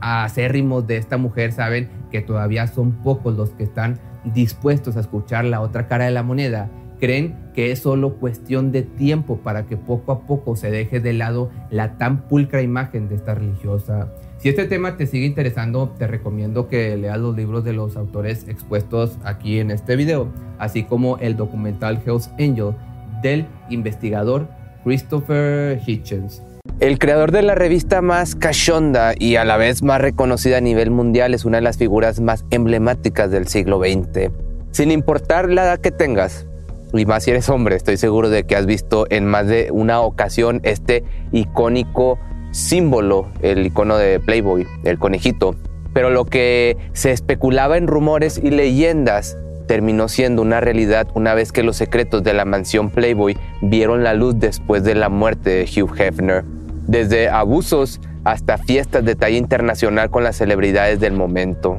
acérrimos de esta mujer saben que todavía son pocos los que están dispuestos a escuchar la otra cara de la moneda, creen que es solo cuestión de tiempo para que poco a poco se deje de lado la tan pulcra imagen de esta religiosa. Si este tema te sigue interesando, te recomiendo que leas los libros de los autores expuestos aquí en este video, así como el documental Hell's Angel del investigador Christopher Hitchens. El creador de la revista más cachonda y a la vez más reconocida a nivel mundial es una de las figuras más emblemáticas del siglo XX. Sin importar la edad que tengas, y más si eres hombre, estoy seguro de que has visto en más de una ocasión este icónico símbolo, el icono de Playboy, el conejito. Pero lo que se especulaba en rumores y leyendas terminó siendo una realidad una vez que los secretos de la mansión Playboy vieron la luz después de la muerte de Hugh Hefner. Desde abusos hasta fiestas de talla internacional con las celebridades del momento.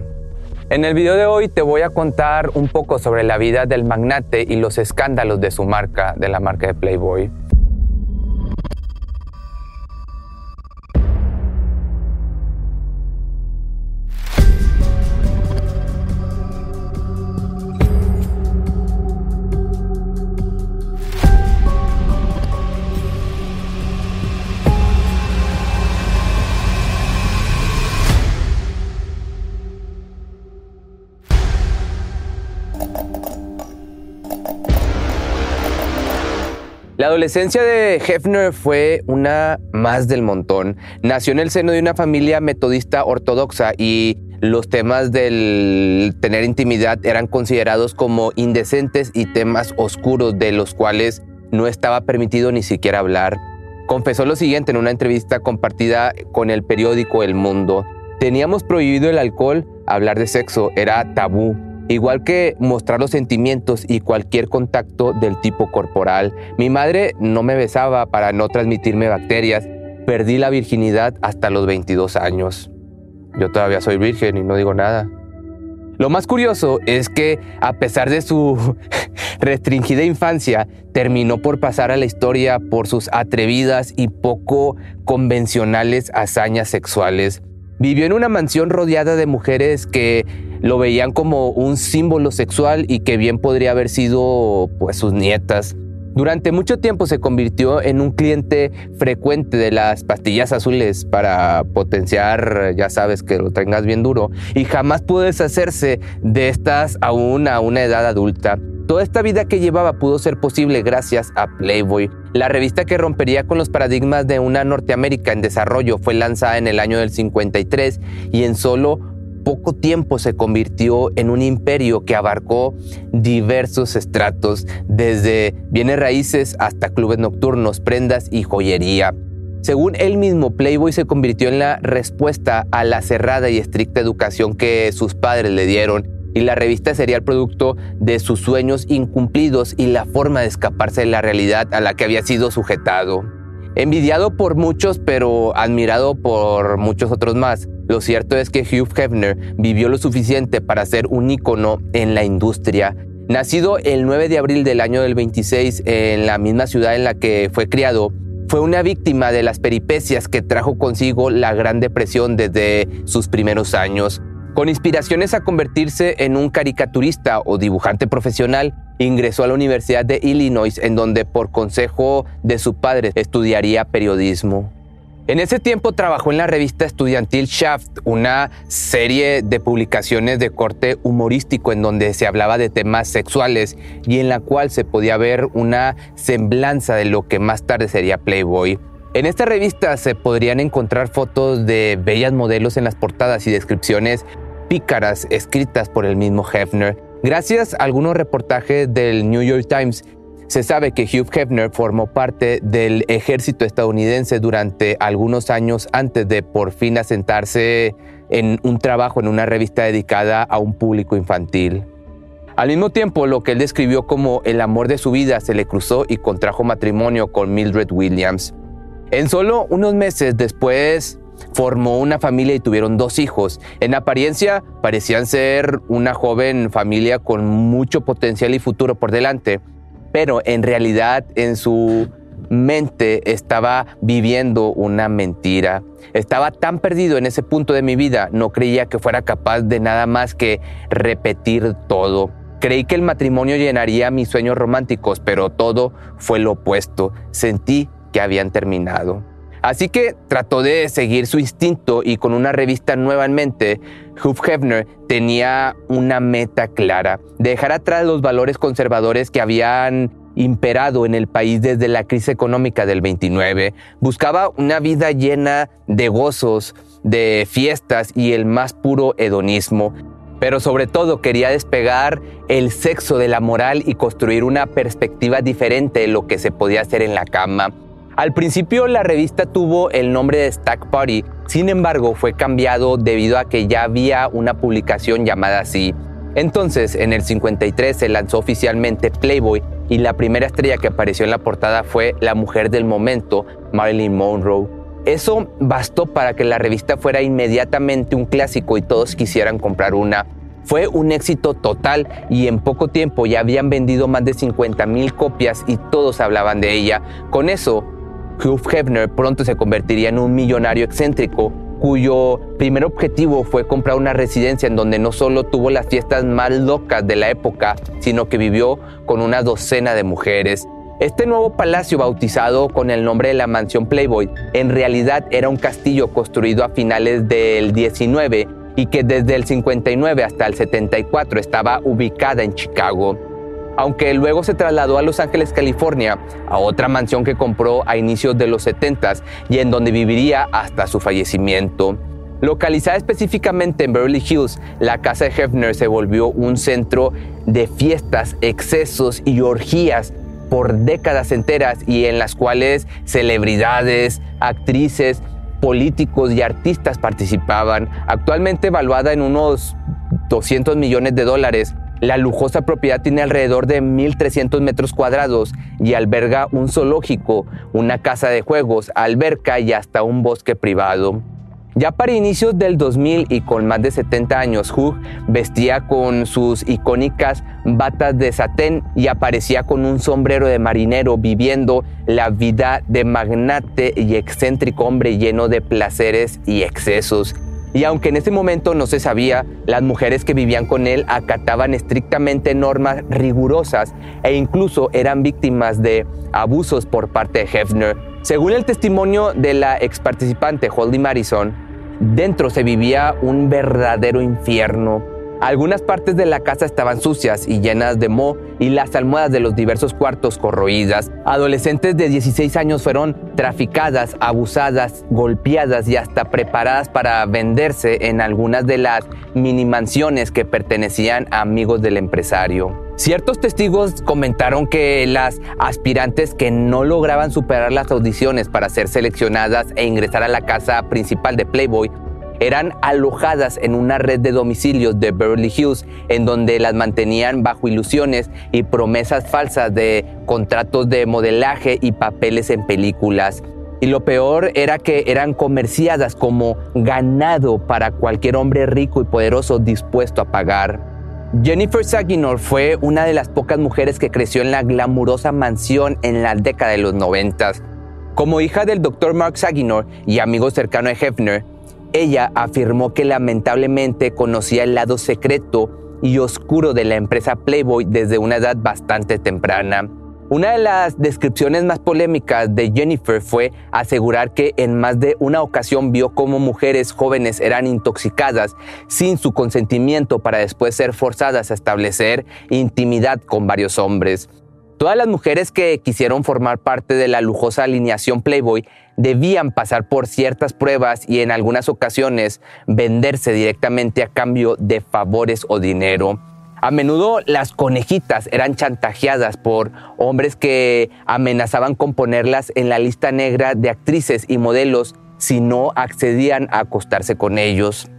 En el video de hoy te voy a contar un poco sobre la vida del magnate y los escándalos de su marca, de la marca de Playboy. La adolescencia de Hefner fue una más del montón. Nació en el seno de una familia metodista ortodoxa y los temas del tener intimidad eran considerados como indecentes y temas oscuros de los cuales no estaba permitido ni siquiera hablar. Confesó lo siguiente en una entrevista compartida con el periódico El Mundo. Teníamos prohibido el alcohol, hablar de sexo era tabú igual que mostrar los sentimientos y cualquier contacto del tipo corporal. Mi madre no me besaba para no transmitirme bacterias. Perdí la virginidad hasta los 22 años. Yo todavía soy virgen y no digo nada. Lo más curioso es que a pesar de su restringida infancia, terminó por pasar a la historia por sus atrevidas y poco convencionales hazañas sexuales. Vivió en una mansión rodeada de mujeres que lo veían como un símbolo sexual y que bien podría haber sido pues sus nietas. Durante mucho tiempo se convirtió en un cliente frecuente de las pastillas azules para potenciar, ya sabes, que lo tengas bien duro, y jamás pudo deshacerse de estas aún a una edad adulta. Toda esta vida que llevaba pudo ser posible gracias a Playboy. La revista que rompería con los paradigmas de una Norteamérica en desarrollo fue lanzada en el año del 53 y en solo poco tiempo se convirtió en un imperio que abarcó diversos estratos, desde bienes raíces hasta clubes nocturnos, prendas y joyería. Según él mismo, Playboy se convirtió en la respuesta a la cerrada y estricta educación que sus padres le dieron, y la revista sería el producto de sus sueños incumplidos y la forma de escaparse de la realidad a la que había sido sujetado. Envidiado por muchos, pero admirado por muchos otros más, lo cierto es que Hugh Hefner vivió lo suficiente para ser un ícono en la industria. Nacido el 9 de abril del año del 26 en la misma ciudad en la que fue criado, fue una víctima de las peripecias que trajo consigo la Gran Depresión desde sus primeros años. Con inspiraciones a convertirse en un caricaturista o dibujante profesional, ingresó a la Universidad de Illinois, en donde por consejo de su padre estudiaría periodismo. En ese tiempo trabajó en la revista estudiantil Shaft, una serie de publicaciones de corte humorístico en donde se hablaba de temas sexuales y en la cual se podía ver una semblanza de lo que más tarde sería Playboy. En esta revista se podrían encontrar fotos de bellas modelos en las portadas y descripciones pícaras escritas por el mismo Hefner. Gracias a algunos reportajes del New York Times se sabe que Hugh Hefner formó parte del ejército estadounidense durante algunos años antes de por fin asentarse en un trabajo en una revista dedicada a un público infantil. Al mismo tiempo, lo que él describió como el amor de su vida se le cruzó y contrajo matrimonio con Mildred Williams. En solo unos meses después formó una familia y tuvieron dos hijos. En apariencia parecían ser una joven familia con mucho potencial y futuro por delante pero en realidad en su mente estaba viviendo una mentira. Estaba tan perdido en ese punto de mi vida, no creía que fuera capaz de nada más que repetir todo. Creí que el matrimonio llenaría mis sueños románticos, pero todo fue lo opuesto. Sentí que habían terminado. Así que trató de seguir su instinto y con una revista nueva en mente, Hugh Hefner tenía una meta clara, dejar atrás los valores conservadores que habían imperado en el país desde la crisis económica del 29. Buscaba una vida llena de gozos, de fiestas y el más puro hedonismo. Pero sobre todo quería despegar el sexo de la moral y construir una perspectiva diferente de lo que se podía hacer en la cama. Al principio la revista tuvo el nombre de Stack Party, sin embargo fue cambiado debido a que ya había una publicación llamada así. Entonces, en el 53 se lanzó oficialmente Playboy y la primera estrella que apareció en la portada fue la mujer del momento, Marilyn Monroe. Eso bastó para que la revista fuera inmediatamente un clásico y todos quisieran comprar una. Fue un éxito total y en poco tiempo ya habían vendido más de 50 mil copias y todos hablaban de ella. Con eso, Hugh Hefner pronto se convertiría en un millonario excéntrico cuyo primer objetivo fue comprar una residencia en donde no solo tuvo las fiestas más locas de la época, sino que vivió con una docena de mujeres. Este nuevo palacio bautizado con el nombre de la mansión Playboy en realidad era un castillo construido a finales del 19 y que desde el 59 hasta el 74 estaba ubicada en Chicago aunque luego se trasladó a Los Ángeles, California, a otra mansión que compró a inicios de los 70 y en donde viviría hasta su fallecimiento. Localizada específicamente en Beverly Hills, la casa de Hefner se volvió un centro de fiestas, excesos y orgías por décadas enteras y en las cuales celebridades, actrices, políticos y artistas participaban, actualmente evaluada en unos 200 millones de dólares. La lujosa propiedad tiene alrededor de 1.300 metros cuadrados y alberga un zoológico, una casa de juegos, alberca y hasta un bosque privado. Ya para inicios del 2000 y con más de 70 años, Hugh vestía con sus icónicas batas de satén y aparecía con un sombrero de marinero viviendo la vida de magnate y excéntrico hombre lleno de placeres y excesos. Y aunque en ese momento no se sabía, las mujeres que vivían con él acataban estrictamente normas rigurosas e incluso eran víctimas de abusos por parte de Hefner. Según el testimonio de la ex participante Holly Madison, dentro se vivía un verdadero infierno algunas partes de la casa estaban sucias y llenas de moho y las almohadas de los diversos cuartos corroídas. Adolescentes de 16 años fueron traficadas, abusadas, golpeadas y hasta preparadas para venderse en algunas de las mini mansiones que pertenecían a amigos del empresario. Ciertos testigos comentaron que las aspirantes que no lograban superar las audiciones para ser seleccionadas e ingresar a la casa principal de Playboy eran alojadas en una red de domicilios de Beverly Hills en donde las mantenían bajo ilusiones y promesas falsas de contratos de modelaje y papeles en películas. Y lo peor era que eran comerciadas como ganado para cualquier hombre rico y poderoso dispuesto a pagar. Jennifer Saginor fue una de las pocas mujeres que creció en la glamurosa mansión en la década de los 90. Como hija del Dr. Mark Saginor y amigo cercano de Hefner, ella afirmó que lamentablemente conocía el lado secreto y oscuro de la empresa Playboy desde una edad bastante temprana. Una de las descripciones más polémicas de Jennifer fue asegurar que en más de una ocasión vio cómo mujeres jóvenes eran intoxicadas sin su consentimiento para después ser forzadas a establecer intimidad con varios hombres. Todas las mujeres que quisieron formar parte de la lujosa alineación Playboy debían pasar por ciertas pruebas y en algunas ocasiones venderse directamente a cambio de favores o dinero. A menudo las conejitas eran chantajeadas por hombres que amenazaban con ponerlas en la lista negra de actrices y modelos si no accedían a acostarse con ellos.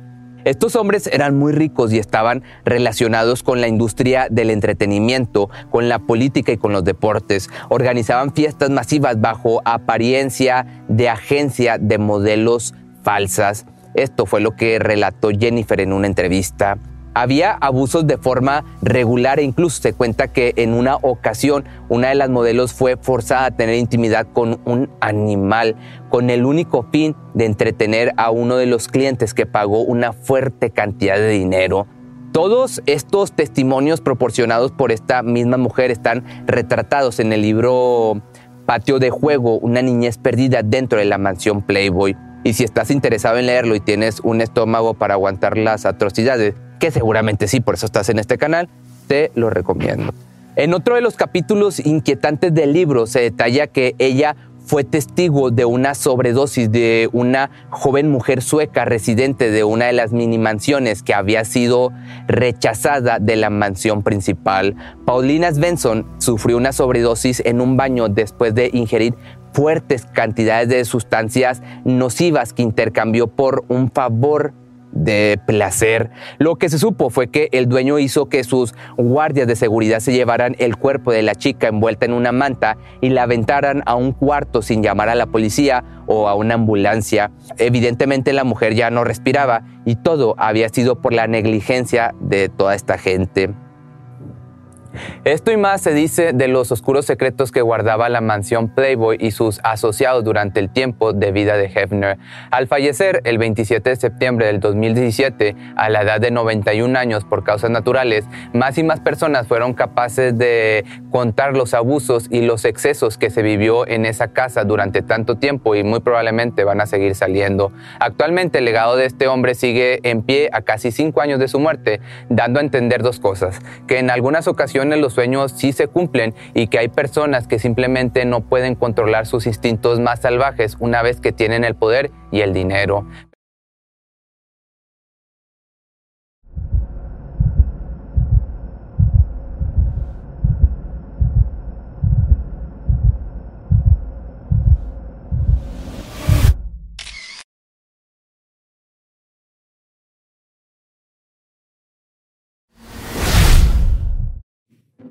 Estos hombres eran muy ricos y estaban relacionados con la industria del entretenimiento, con la política y con los deportes. Organizaban fiestas masivas bajo apariencia de agencia de modelos falsas. Esto fue lo que relató Jennifer en una entrevista. Había abusos de forma regular e incluso se cuenta que en una ocasión una de las modelos fue forzada a tener intimidad con un animal con el único fin de entretener a uno de los clientes que pagó una fuerte cantidad de dinero. Todos estos testimonios proporcionados por esta misma mujer están retratados en el libro Patio de Juego, una niñez perdida dentro de la mansión Playboy. Y si estás interesado en leerlo y tienes un estómago para aguantar las atrocidades, que seguramente sí, por eso estás en este canal, te lo recomiendo. En otro de los capítulos inquietantes del libro se detalla que ella fue testigo de una sobredosis de una joven mujer sueca residente de una de las mini mansiones que había sido rechazada de la mansión principal. Paulina Svensson sufrió una sobredosis en un baño después de ingerir fuertes cantidades de sustancias nocivas que intercambió por un favor de placer. Lo que se supo fue que el dueño hizo que sus guardias de seguridad se llevaran el cuerpo de la chica envuelta en una manta y la aventaran a un cuarto sin llamar a la policía o a una ambulancia. Evidentemente la mujer ya no respiraba y todo había sido por la negligencia de toda esta gente. Esto y más se dice de los oscuros secretos que guardaba la mansión Playboy y sus asociados durante el tiempo de vida de Hefner. Al fallecer el 27 de septiembre del 2017, a la edad de 91 años por causas naturales, más y más personas fueron capaces de contar los abusos y los excesos que se vivió en esa casa durante tanto tiempo y muy probablemente van a seguir saliendo. Actualmente el legado de este hombre sigue en pie a casi cinco años de su muerte, dando a entender dos cosas, que en algunas ocasiones los sueños sí se cumplen y que hay personas que simplemente no pueden controlar sus instintos más salvajes una vez que tienen el poder y el dinero.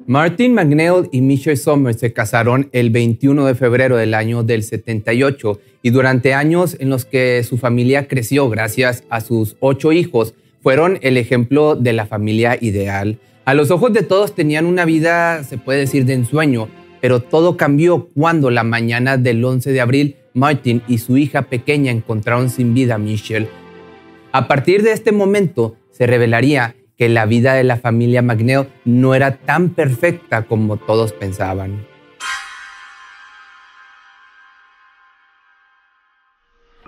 Martin McNeil y Michelle Summers se casaron el 21 de febrero del año del 78 y durante años en los que su familia creció gracias a sus ocho hijos, fueron el ejemplo de la familia ideal. A los ojos de todos tenían una vida, se puede decir, de ensueño, pero todo cambió cuando la mañana del 11 de abril Martin y su hija pequeña encontraron sin vida a Michelle. A partir de este momento se revelaría que la vida de la familia McNeil no era tan perfecta como todos pensaban.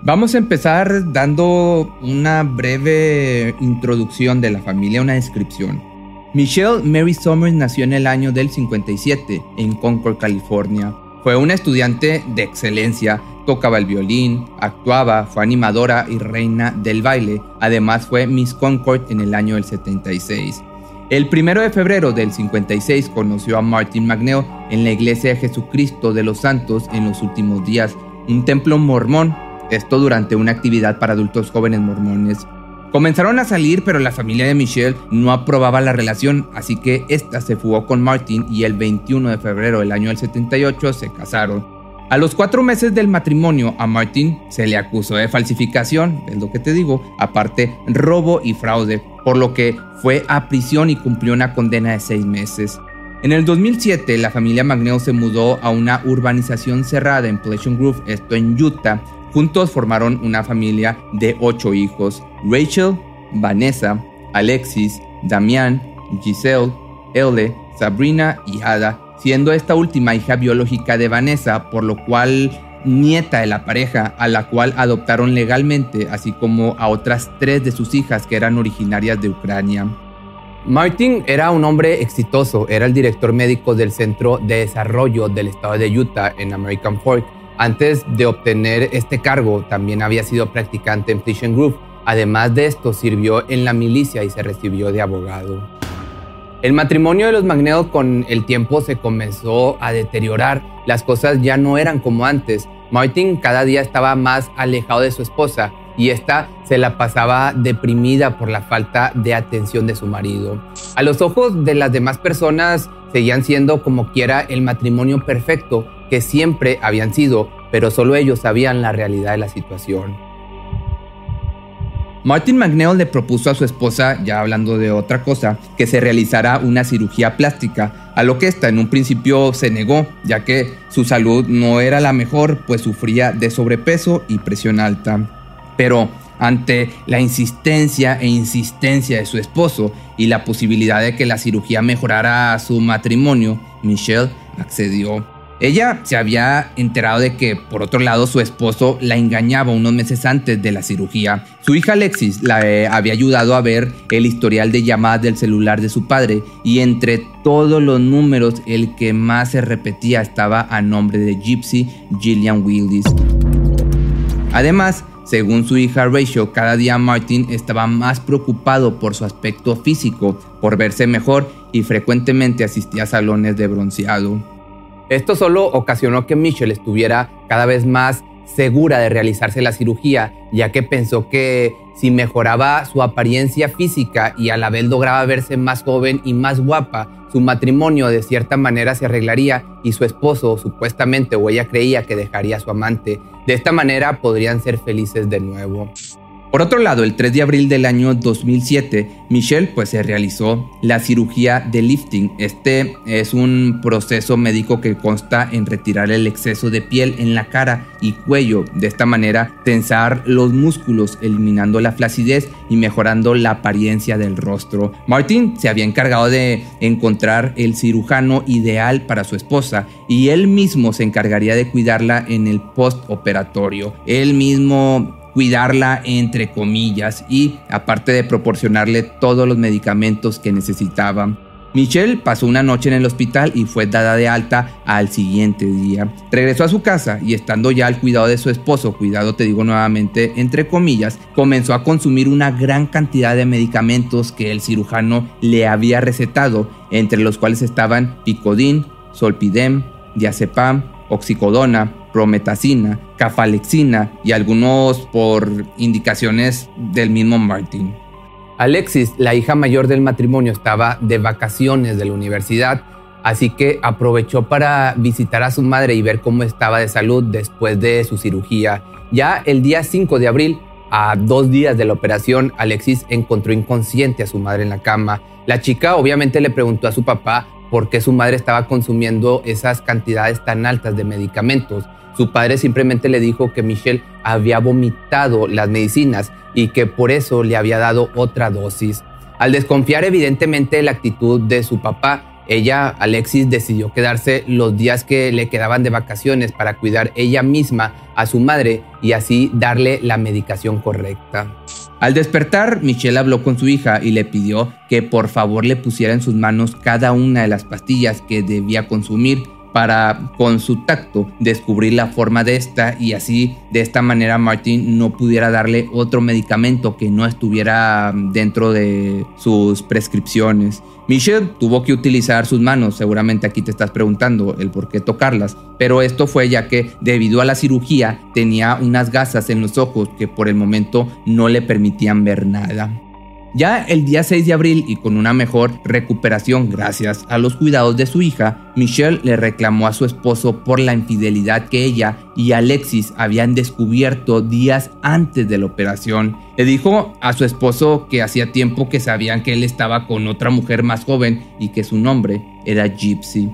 Vamos a empezar dando una breve introducción de la familia, una descripción. Michelle Mary Summers nació en el año del 57 en Concord, California. Fue una estudiante de excelencia, tocaba el violín, actuaba, fue animadora y reina del baile. Además fue Miss Concord en el año del 76. El primero de febrero del 56 conoció a Martin McNeil en la iglesia de Jesucristo de los Santos en los últimos días, un templo mormón, esto durante una actividad para adultos jóvenes mormones. Comenzaron a salir, pero la familia de Michelle no aprobaba la relación, así que esta se fugó con Martin y el 21 de febrero del año del 78 se casaron. A los cuatro meses del matrimonio a Martin se le acusó de falsificación, es lo que te digo, aparte robo y fraude, por lo que fue a prisión y cumplió una condena de seis meses. En el 2007 la familia Magneo se mudó a una urbanización cerrada en Pleasant Grove, esto en Utah. Juntos formaron una familia de ocho hijos, Rachel, Vanessa, Alexis, Damián, Giselle, Elle, Sabrina y Ada siendo esta última hija biológica de Vanessa, por lo cual nieta de la pareja, a la cual adoptaron legalmente, así como a otras tres de sus hijas que eran originarias de Ucrania. Martin era un hombre exitoso, era el director médico del Centro de Desarrollo del Estado de Utah en American Fork. Antes de obtener este cargo, también había sido practicante en Fishing Group. Además de esto, sirvió en la milicia y se recibió de abogado. El matrimonio de los Magneos con el tiempo se comenzó a deteriorar. Las cosas ya no eran como antes. Martin cada día estaba más alejado de su esposa y esta se la pasaba deprimida por la falta de atención de su marido. A los ojos de las demás personas seguían siendo como quiera el matrimonio perfecto que siempre habían sido, pero solo ellos sabían la realidad de la situación. Martin McNeil le propuso a su esposa, ya hablando de otra cosa, que se realizara una cirugía plástica, a lo que ésta en un principio se negó, ya que su salud no era la mejor, pues sufría de sobrepeso y presión alta. Pero ante la insistencia e insistencia de su esposo y la posibilidad de que la cirugía mejorara su matrimonio, Michelle accedió. Ella se había enterado de que, por otro lado, su esposo la engañaba unos meses antes de la cirugía. Su hija Alexis la eh, había ayudado a ver el historial de llamadas del celular de su padre y entre todos los números el que más se repetía estaba a nombre de Gypsy Gillian Willis. Además, según su hija Rachel, cada día Martin estaba más preocupado por su aspecto físico, por verse mejor y frecuentemente asistía a salones de bronceado. Esto solo ocasionó que Michelle estuviera cada vez más segura de realizarse la cirugía, ya que pensó que si mejoraba su apariencia física y a la vez lograba verse más joven y más guapa, su matrimonio de cierta manera se arreglaría y su esposo supuestamente o ella creía que dejaría a su amante. De esta manera podrían ser felices de nuevo. Por otro lado, el 3 de abril del año 2007, Michelle pues se realizó la cirugía de lifting. Este es un proceso médico que consta en retirar el exceso de piel en la cara y cuello. De esta manera, tensar los músculos, eliminando la flacidez y mejorando la apariencia del rostro. Martin se había encargado de encontrar el cirujano ideal para su esposa y él mismo se encargaría de cuidarla en el postoperatorio. Él mismo cuidarla entre comillas y aparte de proporcionarle todos los medicamentos que necesitaba. Michelle pasó una noche en el hospital y fue dada de alta al siguiente día. Regresó a su casa y estando ya al cuidado de su esposo, cuidado te digo nuevamente entre comillas, comenzó a consumir una gran cantidad de medicamentos que el cirujano le había recetado, entre los cuales estaban picodin, solpidem, diazepam, oxicodona, prometacina, cafalexina y algunos por indicaciones del mismo Martin. Alexis, la hija mayor del matrimonio, estaba de vacaciones de la universidad, así que aprovechó para visitar a su madre y ver cómo estaba de salud después de su cirugía. Ya el día 5 de abril, a dos días de la operación, Alexis encontró inconsciente a su madre en la cama. La chica obviamente le preguntó a su papá por qué su madre estaba consumiendo esas cantidades tan altas de medicamentos. Su padre simplemente le dijo que Michelle había vomitado las medicinas y que por eso le había dado otra dosis. Al desconfiar evidentemente de la actitud de su papá, ella, Alexis, decidió quedarse los días que le quedaban de vacaciones para cuidar ella misma a su madre y así darle la medicación correcta. Al despertar, Michelle habló con su hija y le pidió que por favor le pusiera en sus manos cada una de las pastillas que debía consumir para con su tacto descubrir la forma de esta y así de esta manera Martin no pudiera darle otro medicamento que no estuviera dentro de sus prescripciones. Michelle tuvo que utilizar sus manos, seguramente aquí te estás preguntando el por qué tocarlas, pero esto fue ya que debido a la cirugía tenía unas gasas en los ojos que por el momento no le permitían ver nada. Ya el día 6 de abril y con una mejor recuperación gracias a los cuidados de su hija, Michelle le reclamó a su esposo por la infidelidad que ella y Alexis habían descubierto días antes de la operación. Le dijo a su esposo que hacía tiempo que sabían que él estaba con otra mujer más joven y que su nombre era Gypsy.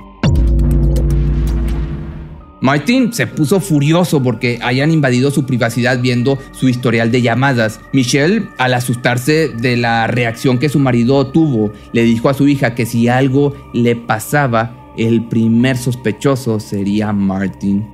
Martin se puso furioso porque hayan invadido su privacidad viendo su historial de llamadas. Michelle, al asustarse de la reacción que su marido tuvo, le dijo a su hija que si algo le pasaba, el primer sospechoso sería Martin.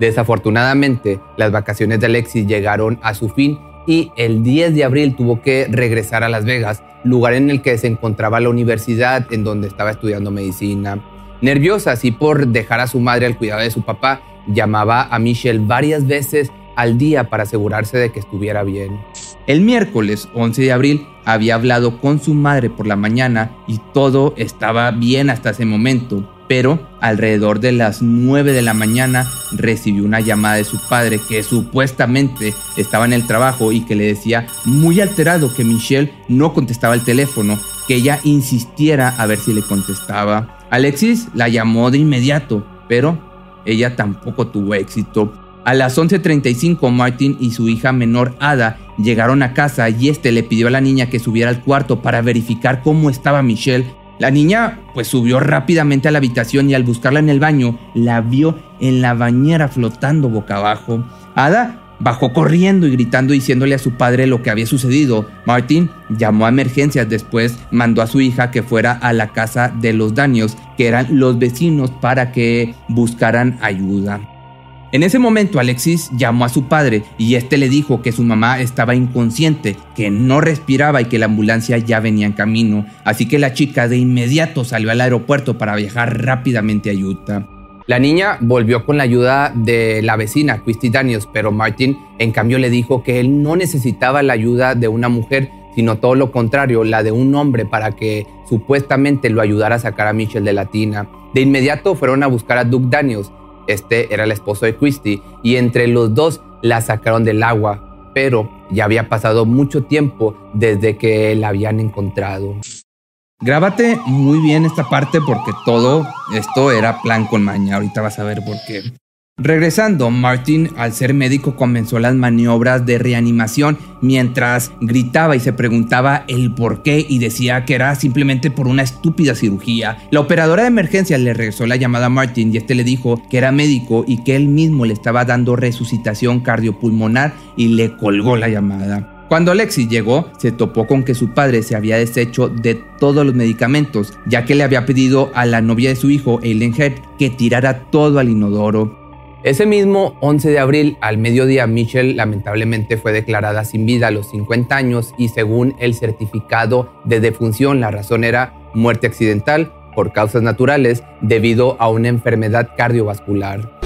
Desafortunadamente, las vacaciones de Alexis llegaron a su fin y el 10 de abril tuvo que regresar a Las Vegas, lugar en el que se encontraba la universidad en donde estaba estudiando medicina. Nerviosa así por dejar a su madre al cuidado de su papá, llamaba a Michelle varias veces al día para asegurarse de que estuviera bien. El miércoles 11 de abril había hablado con su madre por la mañana y todo estaba bien hasta ese momento, pero alrededor de las 9 de la mañana recibió una llamada de su padre que supuestamente estaba en el trabajo y que le decía muy alterado que Michelle no contestaba el teléfono, que ella insistiera a ver si le contestaba. Alexis la llamó de inmediato, pero ella tampoco tuvo éxito. A las 11.35 Martin y su hija menor Ada llegaron a casa y este le pidió a la niña que subiera al cuarto para verificar cómo estaba Michelle. La niña pues subió rápidamente a la habitación y al buscarla en el baño la vio en la bañera flotando boca abajo. Ada bajó corriendo y gritando diciéndole a su padre lo que había sucedido. Martin llamó a emergencias, después mandó a su hija que fuera a la casa de los daños, que eran los vecinos, para que buscaran ayuda. En ese momento Alexis llamó a su padre y este le dijo que su mamá estaba inconsciente, que no respiraba y que la ambulancia ya venía en camino, así que la chica de inmediato salió al aeropuerto para viajar rápidamente a Utah. La niña volvió con la ayuda de la vecina, Christy Daniels, pero Martin en cambio le dijo que él no necesitaba la ayuda de una mujer, sino todo lo contrario, la de un hombre para que supuestamente lo ayudara a sacar a Michelle de la tina. De inmediato fueron a buscar a Doug Daniels, este era el esposo de Christy y entre los dos la sacaron del agua, pero ya había pasado mucho tiempo desde que la habían encontrado. Grábate muy bien esta parte porque todo esto era plan con maña. Ahorita vas a ver por qué. Regresando, Martin, al ser médico, comenzó las maniobras de reanimación mientras gritaba y se preguntaba el por qué y decía que era simplemente por una estúpida cirugía. La operadora de emergencia le regresó la llamada a Martin y este le dijo que era médico y que él mismo le estaba dando resucitación cardiopulmonar y le colgó la llamada. Cuando Alexis llegó, se topó con que su padre se había deshecho de todos los medicamentos, ya que le había pedido a la novia de su hijo, Ellen Head, que tirara todo al inodoro. Ese mismo 11 de abril al mediodía, Michelle lamentablemente fue declarada sin vida a los 50 años y según el certificado de defunción la razón era muerte accidental por causas naturales debido a una enfermedad cardiovascular.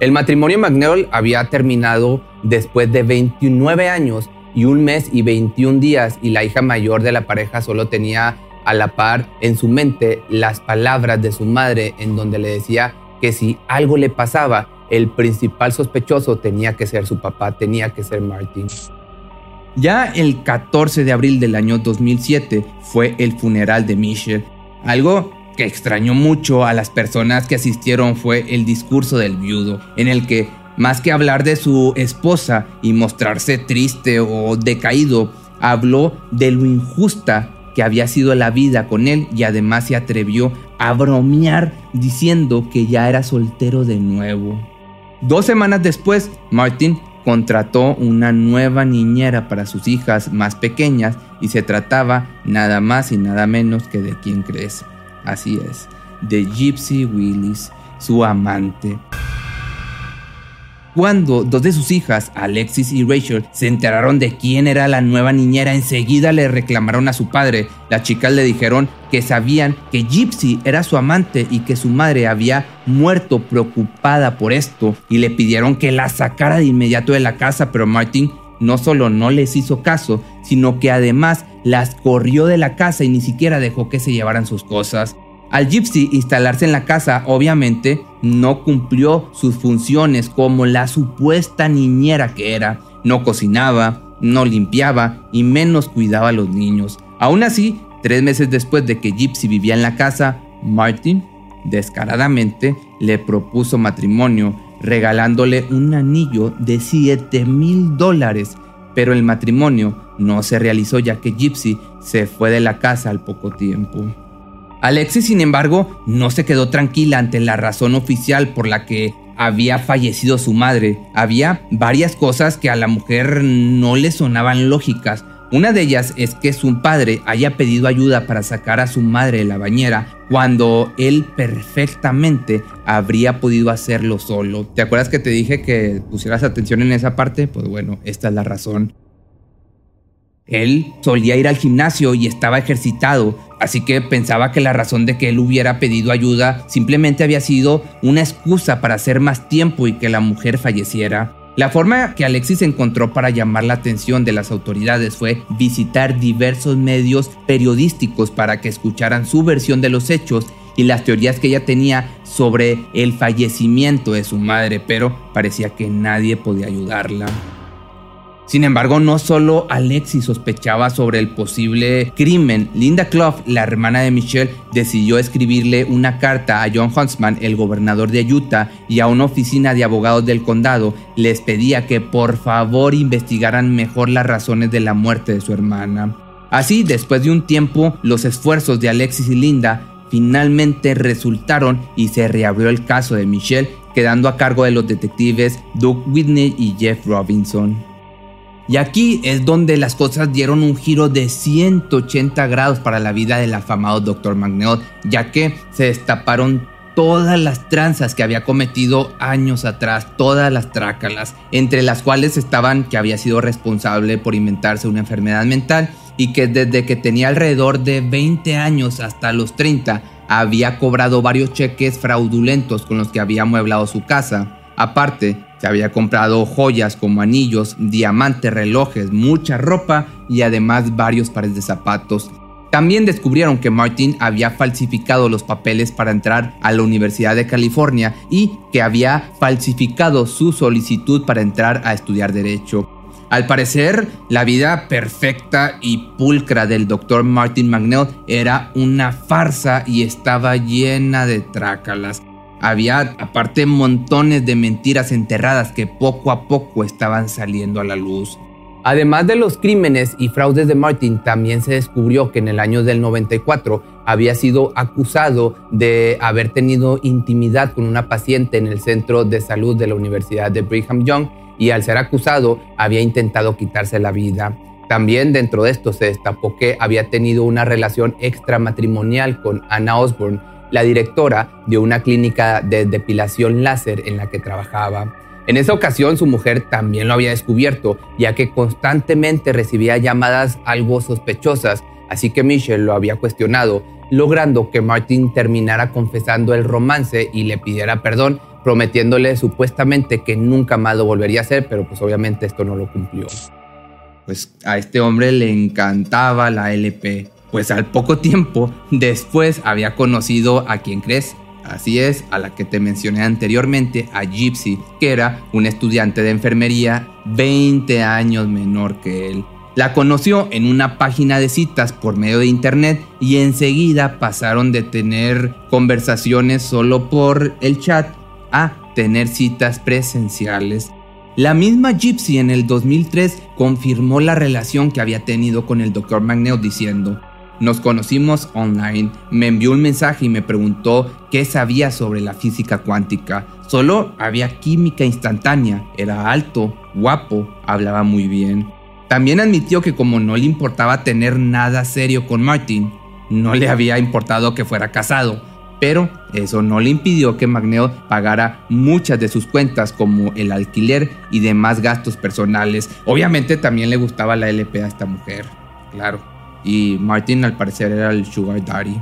El matrimonio McNeil había terminado después de 29 años y un mes y 21 días y la hija mayor de la pareja solo tenía a la par en su mente las palabras de su madre en donde le decía que si algo le pasaba, el principal sospechoso tenía que ser su papá, tenía que ser Martin. Ya el 14 de abril del año 2007 fue el funeral de Michelle. Algo que extrañó mucho a las personas que asistieron fue el discurso del viudo, en el que más que hablar de su esposa y mostrarse triste o decaído, habló de lo injusta que había sido la vida con él y además se atrevió a bromear diciendo que ya era soltero de nuevo. Dos semanas después, Martin contrató una nueva niñera para sus hijas más pequeñas y se trataba nada más y nada menos que de quien crees. Así es, de Gypsy Willis, su amante. Cuando dos de sus hijas, Alexis y Rachel, se enteraron de quién era la nueva niñera, enseguida le reclamaron a su padre. Las chicas le dijeron que sabían que Gypsy era su amante y que su madre había muerto preocupada por esto y le pidieron que la sacara de inmediato de la casa, pero Martin no solo no les hizo caso, sino que además las corrió de la casa y ni siquiera dejó que se llevaran sus cosas. Al Gypsy instalarse en la casa, obviamente, no cumplió sus funciones como la supuesta niñera que era. No cocinaba, no limpiaba y menos cuidaba a los niños. Aún así, tres meses después de que Gypsy vivía en la casa, Martin, descaradamente, le propuso matrimonio, regalándole un anillo de 7 mil dólares. Pero el matrimonio no se realizó ya que Gypsy se fue de la casa al poco tiempo. Alexis, sin embargo, no se quedó tranquila ante la razón oficial por la que había fallecido su madre. Había varias cosas que a la mujer no le sonaban lógicas. Una de ellas es que su padre haya pedido ayuda para sacar a su madre de la bañera cuando él perfectamente habría podido hacerlo solo. ¿Te acuerdas que te dije que pusieras atención en esa parte? Pues bueno, esta es la razón. Él solía ir al gimnasio y estaba ejercitado, así que pensaba que la razón de que él hubiera pedido ayuda simplemente había sido una excusa para hacer más tiempo y que la mujer falleciera. La forma que Alexis encontró para llamar la atención de las autoridades fue visitar diversos medios periodísticos para que escucharan su versión de los hechos y las teorías que ella tenía sobre el fallecimiento de su madre, pero parecía que nadie podía ayudarla. Sin embargo, no solo Alexis sospechaba sobre el posible crimen. Linda Clough, la hermana de Michelle, decidió escribirle una carta a John Huntsman, el gobernador de Utah, y a una oficina de abogados del condado. Les pedía que por favor investigaran mejor las razones de la muerte de su hermana. Así, después de un tiempo, los esfuerzos de Alexis y Linda finalmente resultaron y se reabrió el caso de Michelle, quedando a cargo de los detectives Doug Whitney y Jeff Robinson. Y aquí es donde las cosas dieron un giro de 180 grados para la vida del afamado Dr. Magneot, ya que se destaparon todas las tranzas que había cometido años atrás, todas las trácalas, entre las cuales estaban que había sido responsable por inventarse una enfermedad mental y que desde que tenía alrededor de 20 años hasta los 30 había cobrado varios cheques fraudulentos con los que había amueblado su casa. Aparte, se había comprado joyas como anillos, diamantes, relojes, mucha ropa y además varios pares de zapatos. También descubrieron que Martin había falsificado los papeles para entrar a la Universidad de California y que había falsificado su solicitud para entrar a estudiar derecho. Al parecer, la vida perfecta y pulcra del Dr. Martin McNeil era una farsa y estaba llena de trácalas. Había aparte montones de mentiras enterradas que poco a poco estaban saliendo a la luz. Además de los crímenes y fraudes de Martin, también se descubrió que en el año del 94 había sido acusado de haber tenido intimidad con una paciente en el centro de salud de la Universidad de Brigham Young y al ser acusado había intentado quitarse la vida. También dentro de esto se destapó que había tenido una relación extramatrimonial con Anna Osborne, la directora de una clínica de depilación láser en la que trabajaba. En esa ocasión su mujer también lo había descubierto, ya que constantemente recibía llamadas algo sospechosas, así que Michelle lo había cuestionado, logrando que Martin terminara confesando el romance y le pidiera perdón, prometiéndole supuestamente que nunca más lo volvería a hacer, pero pues obviamente esto no lo cumplió. Pues a este hombre le encantaba la LP pues al poco tiempo después había conocido a quien crees. Así es, a la que te mencioné anteriormente, a Gypsy, que era un estudiante de enfermería 20 años menor que él. La conoció en una página de citas por medio de internet y enseguida pasaron de tener conversaciones solo por el chat a tener citas presenciales. La misma Gypsy en el 2003 confirmó la relación que había tenido con el Dr. Magneo diciendo, nos conocimos online, me envió un mensaje y me preguntó qué sabía sobre la física cuántica. Solo había química instantánea, era alto, guapo, hablaba muy bien. También admitió que como no le importaba tener nada serio con Martin, no le había importado que fuera casado, pero eso no le impidió que Magneo pagara muchas de sus cuentas como el alquiler y demás gastos personales. Obviamente también le gustaba la LP a esta mujer, claro y Martin al parecer era el Sugar Daddy.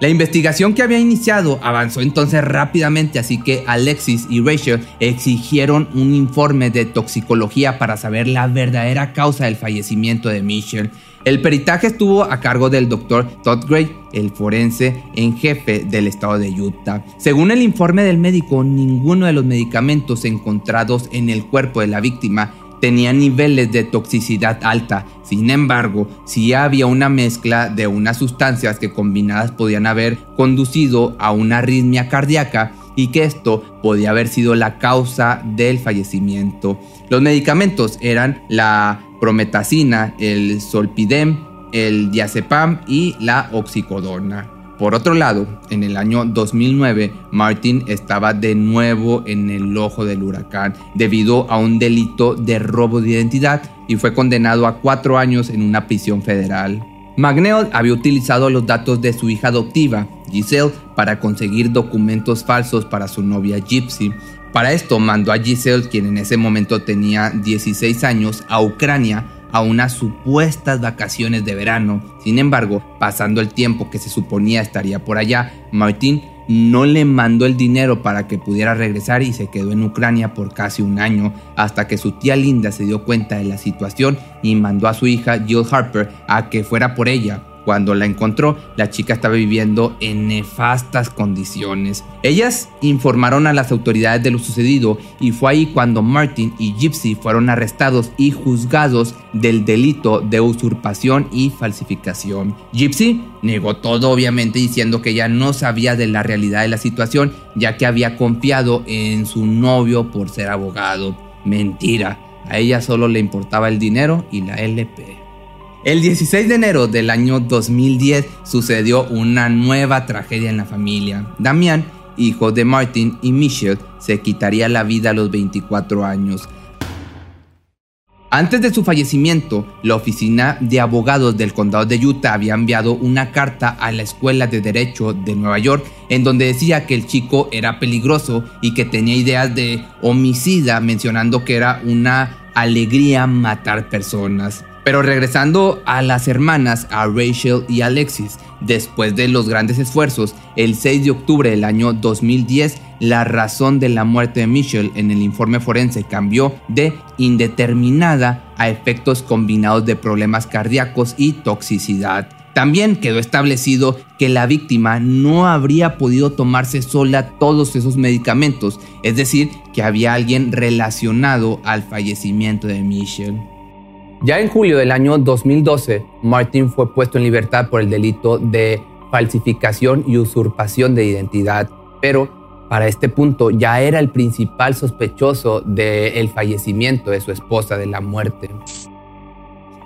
La investigación que había iniciado avanzó entonces rápidamente, así que Alexis y Rachel exigieron un informe de toxicología para saber la verdadera causa del fallecimiento de Michelle. El peritaje estuvo a cargo del doctor Todd Gray, el forense en jefe del estado de Utah. Según el informe del médico, ninguno de los medicamentos encontrados en el cuerpo de la víctima tenía niveles de toxicidad alta. Sin embargo, sí había una mezcla de unas sustancias que combinadas podían haber conducido a una arritmia cardíaca y que esto podía haber sido la causa del fallecimiento. Los medicamentos eran la prometacina, el solpidem, el diazepam y la oxicodona. Por otro lado, en el año 2009, Martin estaba de nuevo en el ojo del huracán debido a un delito de robo de identidad y fue condenado a cuatro años en una prisión federal. McNeil había utilizado los datos de su hija adoptiva, Giselle, para conseguir documentos falsos para su novia Gypsy. Para esto mandó a Giselle, quien en ese momento tenía 16 años, a Ucrania a unas supuestas vacaciones de verano. Sin embargo, pasando el tiempo que se suponía estaría por allá, Martin no le mandó el dinero para que pudiera regresar y se quedó en Ucrania por casi un año, hasta que su tía Linda se dio cuenta de la situación y mandó a su hija Jill Harper a que fuera por ella. Cuando la encontró, la chica estaba viviendo en nefastas condiciones. Ellas informaron a las autoridades de lo sucedido y fue ahí cuando Martin y Gypsy fueron arrestados y juzgados del delito de usurpación y falsificación. Gypsy negó todo obviamente diciendo que ella no sabía de la realidad de la situación ya que había confiado en su novio por ser abogado. Mentira, a ella solo le importaba el dinero y la LP. El 16 de enero del año 2010 sucedió una nueva tragedia en la familia. Damián, hijo de Martin y Michelle, se quitaría la vida a los 24 años. Antes de su fallecimiento, la oficina de abogados del condado de Utah había enviado una carta a la Escuela de Derecho de Nueva York en donde decía que el chico era peligroso y que tenía ideas de homicida, mencionando que era una alegría matar personas. Pero regresando a las hermanas, a Rachel y Alexis, después de los grandes esfuerzos, el 6 de octubre del año 2010, la razón de la muerte de Michelle en el informe forense cambió de indeterminada a efectos combinados de problemas cardíacos y toxicidad. También quedó establecido que la víctima no habría podido tomarse sola todos esos medicamentos, es decir, que había alguien relacionado al fallecimiento de Michelle. Ya en julio del año 2012, Martin fue puesto en libertad por el delito de falsificación y usurpación de identidad, pero para este punto ya era el principal sospechoso del fallecimiento de su esposa, de la muerte.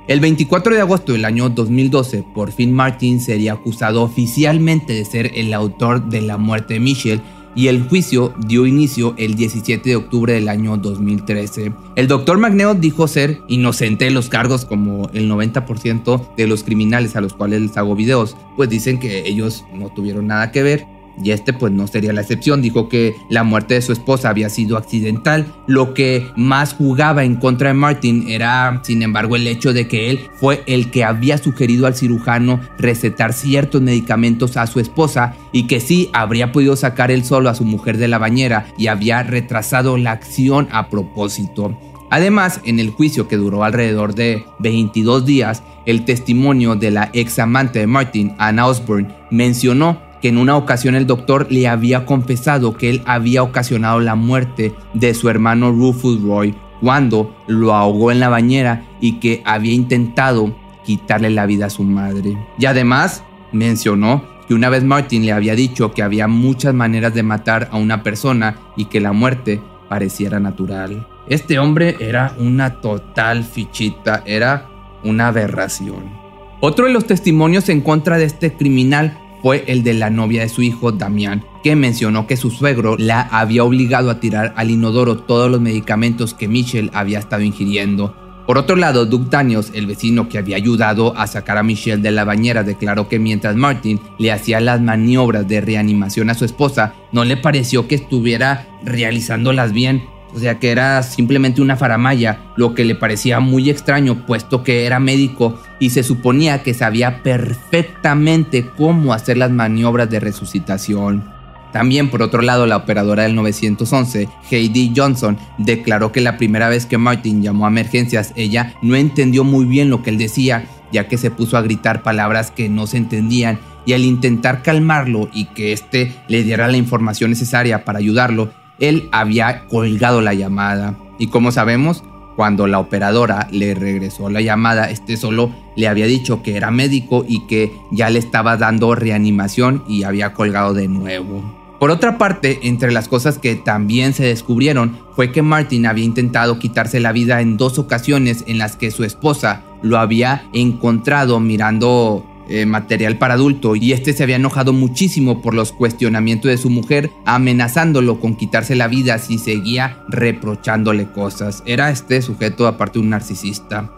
El 24 de agosto del año 2012, por fin Martin sería acusado oficialmente de ser el autor de la muerte de Michelle y el juicio dio inicio el 17 de octubre del año 2013. El doctor Magneo dijo ser inocente de los cargos como el 90% de los criminales a los cuales les hago videos, pues dicen que ellos no tuvieron nada que ver y este pues no sería la excepción. Dijo que la muerte de su esposa había sido accidental. Lo que más jugaba en contra de Martin era, sin embargo, el hecho de que él fue el que había sugerido al cirujano recetar ciertos medicamentos a su esposa y que sí habría podido sacar él solo a su mujer de la bañera y había retrasado la acción a propósito. Además, en el juicio que duró alrededor de 22 días, el testimonio de la ex amante de Martin, Anna Osborne, mencionó que en una ocasión el doctor le había confesado que él había ocasionado la muerte de su hermano Rufus Roy cuando lo ahogó en la bañera y que había intentado quitarle la vida a su madre. Y además mencionó que una vez Martin le había dicho que había muchas maneras de matar a una persona y que la muerte pareciera natural. Este hombre era una total fichita, era una aberración. Otro de los testimonios en contra de este criminal fue el de la novia de su hijo, Damián, que mencionó que su suegro la había obligado a tirar al inodoro todos los medicamentos que Michelle había estado ingiriendo. Por otro lado, Doug Daniels, el vecino que había ayudado a sacar a Michelle de la bañera, declaró que mientras Martin le hacía las maniobras de reanimación a su esposa, no le pareció que estuviera realizándolas bien, o sea que era simplemente una faramaya, lo que le parecía muy extraño puesto que era médico y se suponía que sabía perfectamente cómo hacer las maniobras de resucitación. También por otro lado la operadora del 911, Heidi Johnson, declaró que la primera vez que Martin llamó a emergencias ella no entendió muy bien lo que él decía, ya que se puso a gritar palabras que no se entendían y al intentar calmarlo y que éste le diera la información necesaria para ayudarlo, él había colgado la llamada. Y como sabemos, cuando la operadora le regresó la llamada, este solo le había dicho que era médico y que ya le estaba dando reanimación y había colgado de nuevo. Por otra parte, entre las cosas que también se descubrieron fue que Martin había intentado quitarse la vida en dos ocasiones en las que su esposa lo había encontrado mirando eh, material para adulto y este se había enojado muchísimo por los cuestionamientos de su mujer, amenazándolo con quitarse la vida si seguía reprochándole cosas. Era este sujeto aparte un narcisista.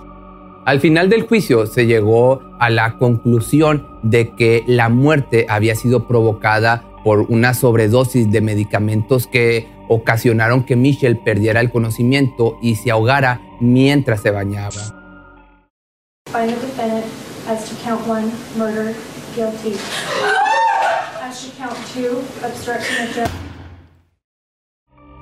Al final del juicio se llegó a la conclusión de que la muerte había sido provocada por una sobredosis de medicamentos que ocasionaron que Michelle perdiera el conocimiento y se ahogara mientras se bañaba. As to count one, murder, guilty. As to count two, obstruction of justice.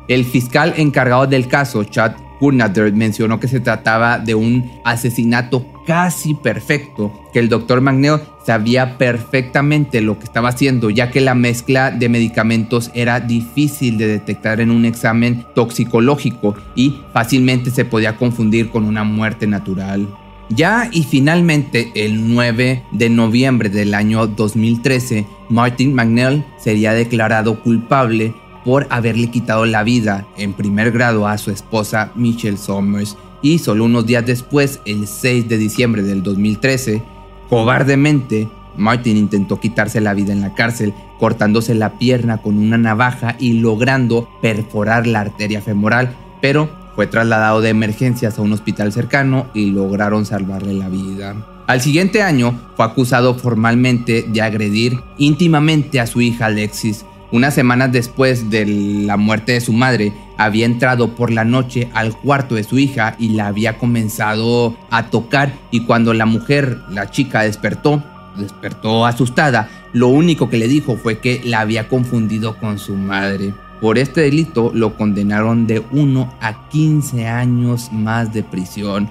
El fiscal encargado del caso, Chad Kurnader, mencionó que se trataba de un asesinato casi perfecto, que el doctor Magneo sabía perfectamente lo que estaba haciendo, ya que la mezcla de medicamentos era difícil de detectar en un examen toxicológico y fácilmente se podía confundir con una muerte natural. Ya y finalmente el 9 de noviembre del año 2013, Martin McNeil sería declarado culpable por haberle quitado la vida en primer grado a su esposa Michelle Somers. Y solo unos días después, el 6 de diciembre del 2013, cobardemente, Martin intentó quitarse la vida en la cárcel, cortándose la pierna con una navaja y logrando perforar la arteria femoral, pero fue trasladado de emergencias a un hospital cercano y lograron salvarle la vida. Al siguiente año fue acusado formalmente de agredir íntimamente a su hija Alexis, unas semanas después de la muerte de su madre, había entrado por la noche al cuarto de su hija y la había comenzado a tocar y cuando la mujer, la chica, despertó, despertó asustada, lo único que le dijo fue que la había confundido con su madre. Por este delito lo condenaron de 1 a 15 años más de prisión.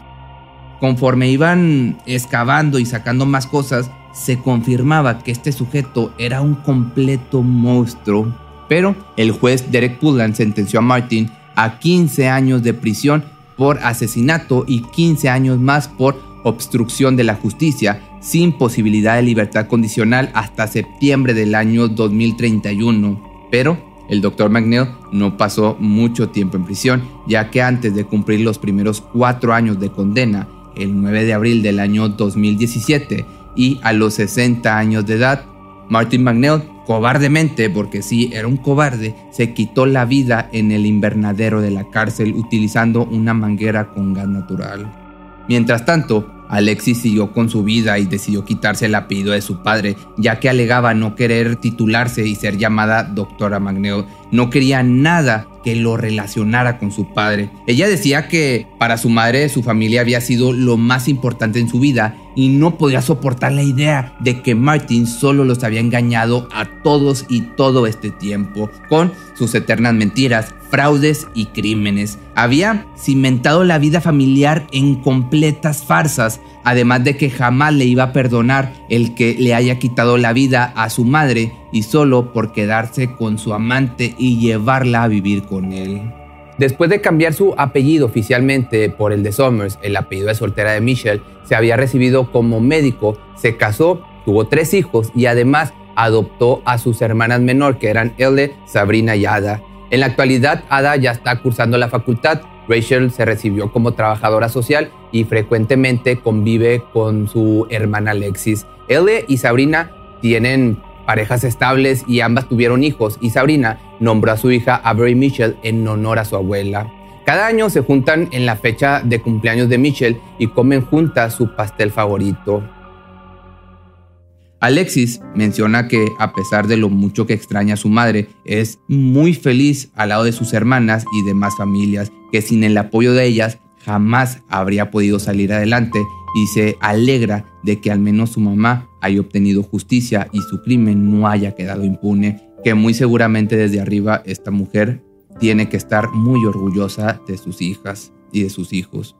Conforme iban excavando y sacando más cosas, se confirmaba que este sujeto era un completo monstruo, pero el juez Derek Pullan sentenció a Martin a 15 años de prisión por asesinato y 15 años más por obstrucción de la justicia, sin posibilidad de libertad condicional hasta septiembre del año 2031. Pero el doctor McNeil no pasó mucho tiempo en prisión, ya que antes de cumplir los primeros cuatro años de condena, el 9 de abril del año 2017, y a los 60 años de edad, Martin McNeil, cobardemente, porque sí, era un cobarde, se quitó la vida en el invernadero de la cárcel utilizando una manguera con gas natural. Mientras tanto, Alexis siguió con su vida y decidió quitarse el apellido de su padre, ya que alegaba no querer titularse y ser llamada doctora McNeil. No quería nada que lo relacionara con su padre. Ella decía que para su madre su familia había sido lo más importante en su vida y no podía soportar la idea de que Martin solo los había engañado a todos y todo este tiempo con sus eternas mentiras, fraudes y crímenes. Había cimentado la vida familiar en completas farsas, además de que jamás le iba a perdonar el que le haya quitado la vida a su madre y solo por quedarse con su amante y llevarla a vivir con él. Después de cambiar su apellido oficialmente por el de Somers, el apellido de soltera de Michelle, se había recibido como médico, se casó, tuvo tres hijos y además adoptó a sus hermanas menor que eran Elle, Sabrina y Ada. En la actualidad, Ada ya está cursando la facultad. Rachel se recibió como trabajadora social y frecuentemente convive con su hermana Alexis. Elle y Sabrina tienen parejas estables y ambas tuvieron hijos y Sabrina nombró a su hija Avery Mitchell en honor a su abuela. Cada año se juntan en la fecha de cumpleaños de Mitchell y comen juntas su pastel favorito. Alexis menciona que a pesar de lo mucho que extraña a su madre, es muy feliz al lado de sus hermanas y demás familias, que sin el apoyo de ellas jamás habría podido salir adelante y se alegra de que al menos su mamá haya obtenido justicia y su crimen no haya quedado impune, que muy seguramente desde arriba esta mujer tiene que estar muy orgullosa de sus hijas y de sus hijos.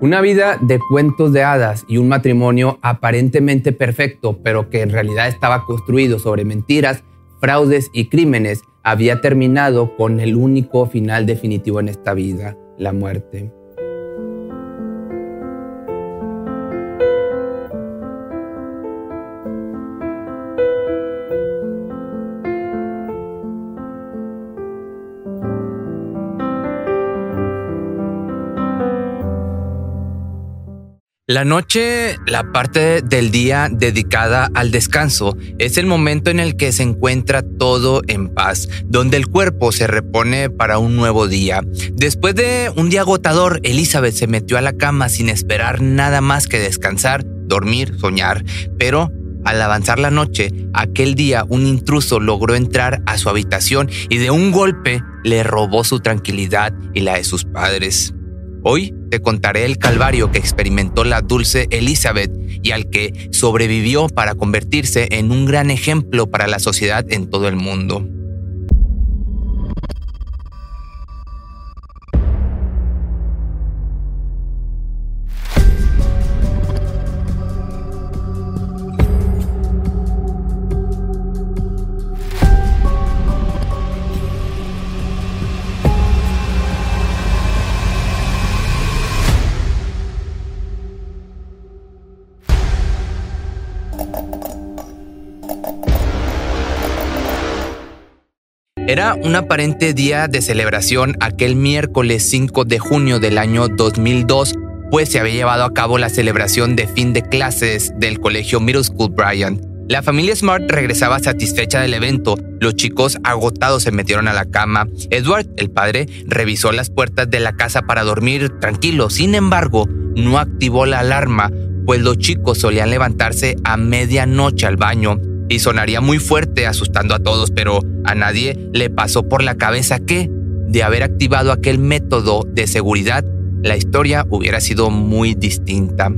Una vida de cuentos de hadas y un matrimonio aparentemente perfecto, pero que en realidad estaba construido sobre mentiras, fraudes y crímenes, había terminado con el único final definitivo en esta vida, la muerte. La noche, la parte del día dedicada al descanso, es el momento en el que se encuentra todo en paz, donde el cuerpo se repone para un nuevo día. Después de un día agotador, Elizabeth se metió a la cama sin esperar nada más que descansar, dormir, soñar, pero al avanzar la noche, aquel día un intruso logró entrar a su habitación y de un golpe le robó su tranquilidad y la de sus padres. Hoy te contaré el calvario que experimentó la dulce Elizabeth y al que sobrevivió para convertirse en un gran ejemplo para la sociedad en todo el mundo. Era un aparente día de celebración aquel miércoles 5 de junio del año 2002, pues se había llevado a cabo la celebración de fin de clases del colegio Middle School Bryant. La familia Smart regresaba satisfecha del evento. Los chicos agotados se metieron a la cama. Edward, el padre, revisó las puertas de la casa para dormir tranquilo. Sin embargo, no activó la alarma, pues los chicos solían levantarse a medianoche al baño y sonaría muy fuerte asustando a todos, pero a nadie le pasó por la cabeza que, de haber activado aquel método de seguridad, la historia hubiera sido muy distinta.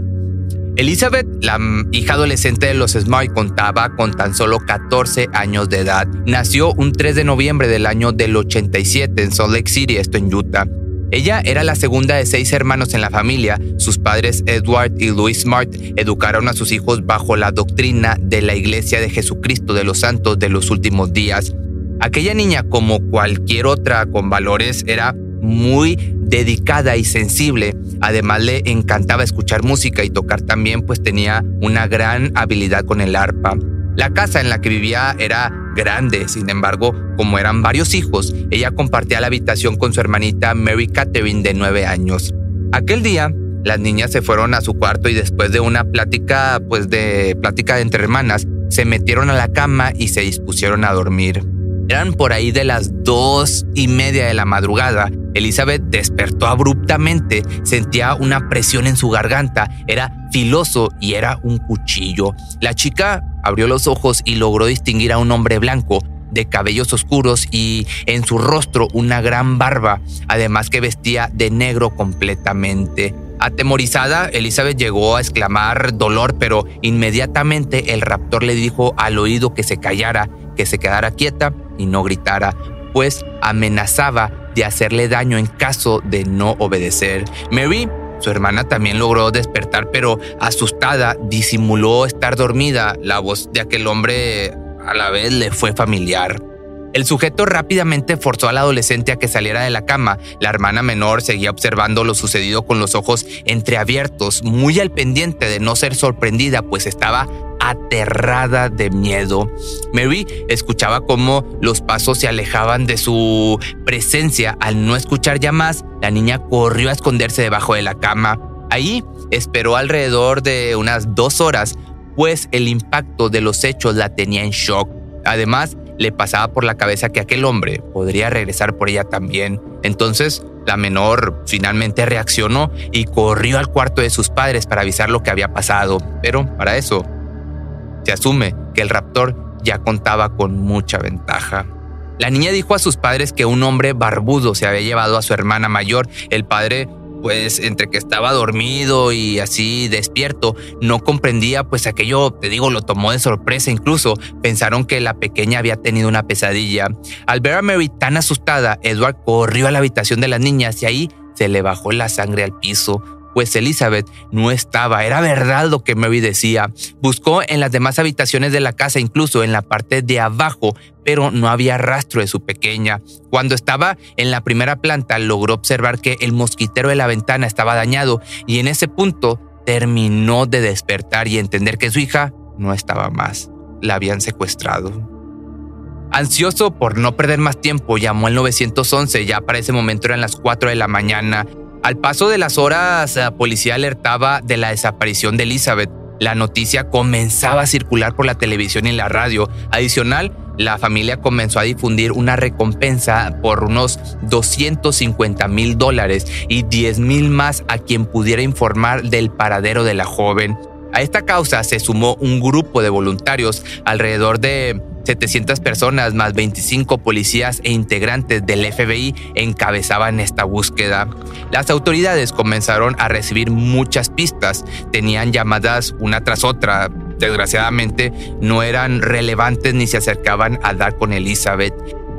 Elizabeth, la hija adolescente de los Smart, contaba con tan solo 14 años de edad. Nació un 3 de noviembre del año del 87 en Salt Lake City, esto en Utah. Ella era la segunda de seis hermanos en la familia. Sus padres Edward y Louis Smart educaron a sus hijos bajo la doctrina de la Iglesia de Jesucristo de los Santos de los últimos días. Aquella niña, como cualquier otra con valores, era muy dedicada y sensible. Además le encantaba escuchar música y tocar también, pues tenía una gran habilidad con el arpa. La casa en la que vivía era grande, sin embargo, como eran varios hijos, ella compartía la habitación con su hermanita Mary Catherine de nueve años. Aquel día, las niñas se fueron a su cuarto y después de una plática, pues de plática entre hermanas, se metieron a la cama y se dispusieron a dormir. Eran por ahí de las dos y media de la madrugada. Elizabeth despertó abruptamente, sentía una presión en su garganta, era filoso y era un cuchillo. La chica abrió los ojos y logró distinguir a un hombre blanco, de cabellos oscuros y en su rostro una gran barba, además que vestía de negro completamente. Atemorizada, Elizabeth llegó a exclamar dolor, pero inmediatamente el raptor le dijo al oído que se callara, que se quedara quieta y no gritara, pues amenazaba de hacerle daño en caso de no obedecer. Mary su hermana también logró despertar, pero asustada disimuló estar dormida. La voz de aquel hombre a la vez le fue familiar. El sujeto rápidamente forzó al adolescente a que saliera de la cama. La hermana menor seguía observando lo sucedido con los ojos entreabiertos, muy al pendiente de no ser sorprendida, pues estaba aterrada de miedo. Mary escuchaba cómo los pasos se alejaban de su presencia. Al no escuchar ya más, la niña corrió a esconderse debajo de la cama. Ahí esperó alrededor de unas dos horas, pues el impacto de los hechos la tenía en shock. Además, le pasaba por la cabeza que aquel hombre podría regresar por ella también. Entonces, la menor finalmente reaccionó y corrió al cuarto de sus padres para avisar lo que había pasado. Pero para eso se asume que el raptor ya contaba con mucha ventaja. La niña dijo a sus padres que un hombre barbudo se había llevado a su hermana mayor. El padre pues entre que estaba dormido y así despierto, no comprendía, pues aquello, te digo, lo tomó de sorpresa incluso. Pensaron que la pequeña había tenido una pesadilla. Al ver a Mary tan asustada, Edward corrió a la habitación de las niñas y ahí se le bajó la sangre al piso pues Elizabeth no estaba. Era verdad lo que Mary decía. Buscó en las demás habitaciones de la casa, incluso en la parte de abajo, pero no había rastro de su pequeña. Cuando estaba en la primera planta, logró observar que el mosquitero de la ventana estaba dañado y en ese punto terminó de despertar y entender que su hija no estaba más. La habían secuestrado. Ansioso por no perder más tiempo, llamó al 911, ya para ese momento eran las 4 de la mañana al paso de las horas, la policía alertaba de la desaparición de Elizabeth. La noticia comenzaba a circular por la televisión y la radio. Adicional, la familia comenzó a difundir una recompensa por unos 250 mil dólares y 10 mil más a quien pudiera informar del paradero de la joven. A esta causa se sumó un grupo de voluntarios, alrededor de 700 personas más 25 policías e integrantes del FBI encabezaban esta búsqueda. Las autoridades comenzaron a recibir muchas pistas, tenían llamadas una tras otra, desgraciadamente no eran relevantes ni se acercaban a dar con Elizabeth.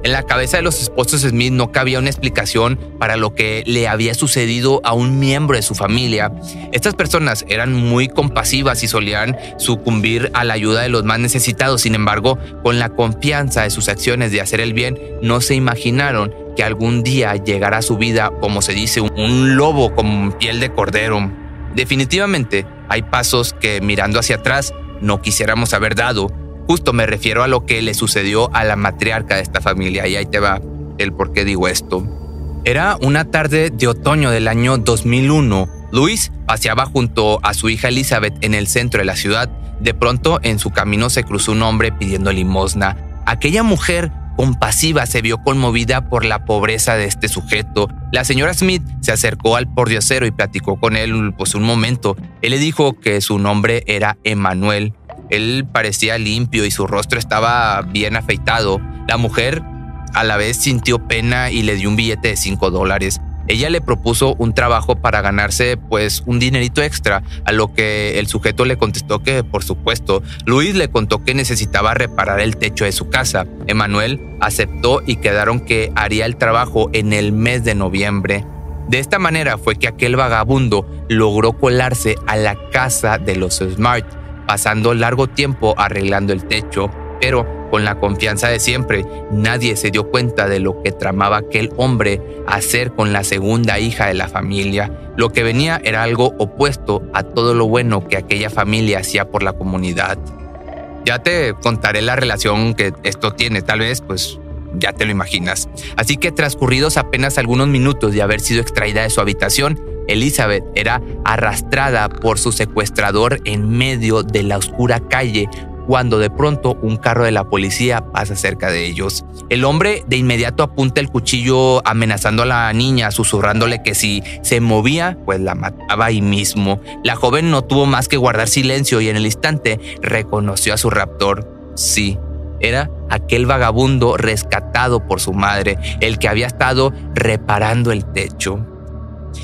En la cabeza de los esposos Smith no cabía una explicación para lo que le había sucedido a un miembro de su familia. Estas personas eran muy compasivas y solían sucumbir a la ayuda de los más necesitados. Sin embargo, con la confianza de sus acciones de hacer el bien, no se imaginaron que algún día llegara a su vida, como se dice, un lobo con piel de cordero. Definitivamente, hay pasos que mirando hacia atrás no quisiéramos haber dado Justo me refiero a lo que le sucedió a la matriarca de esta familia y ahí te va el por qué digo esto. Era una tarde de otoño del año 2001. Luis paseaba junto a su hija Elizabeth en el centro de la ciudad. De pronto en su camino se cruzó un hombre pidiendo limosna. Aquella mujer compasiva se vio conmovida por la pobreza de este sujeto. La señora Smith se acercó al pordiosero y platicó con él pues un momento. Él le dijo que su nombre era Emanuel. Él parecía limpio y su rostro estaba bien afeitado. La mujer a la vez sintió pena y le dio un billete de 5 dólares. Ella le propuso un trabajo para ganarse pues un dinerito extra, a lo que el sujeto le contestó que por supuesto. Luis le contó que necesitaba reparar el techo de su casa. Emanuel aceptó y quedaron que haría el trabajo en el mes de noviembre. De esta manera fue que aquel vagabundo logró colarse a la casa de los Smart, pasando largo tiempo arreglando el techo, pero con la confianza de siempre, nadie se dio cuenta de lo que tramaba aquel hombre hacer con la segunda hija de la familia. Lo que venía era algo opuesto a todo lo bueno que aquella familia hacía por la comunidad. Ya te contaré la relación que esto tiene, tal vez pues ya te lo imaginas. Así que transcurridos apenas algunos minutos de haber sido extraída de su habitación, Elizabeth era arrastrada por su secuestrador en medio de la oscura calle cuando de pronto un carro de la policía pasa cerca de ellos. El hombre de inmediato apunta el cuchillo amenazando a la niña, susurrándole que si se movía, pues la mataba ahí mismo. La joven no tuvo más que guardar silencio y en el instante reconoció a su raptor. Sí, era aquel vagabundo rescatado por su madre, el que había estado reparando el techo.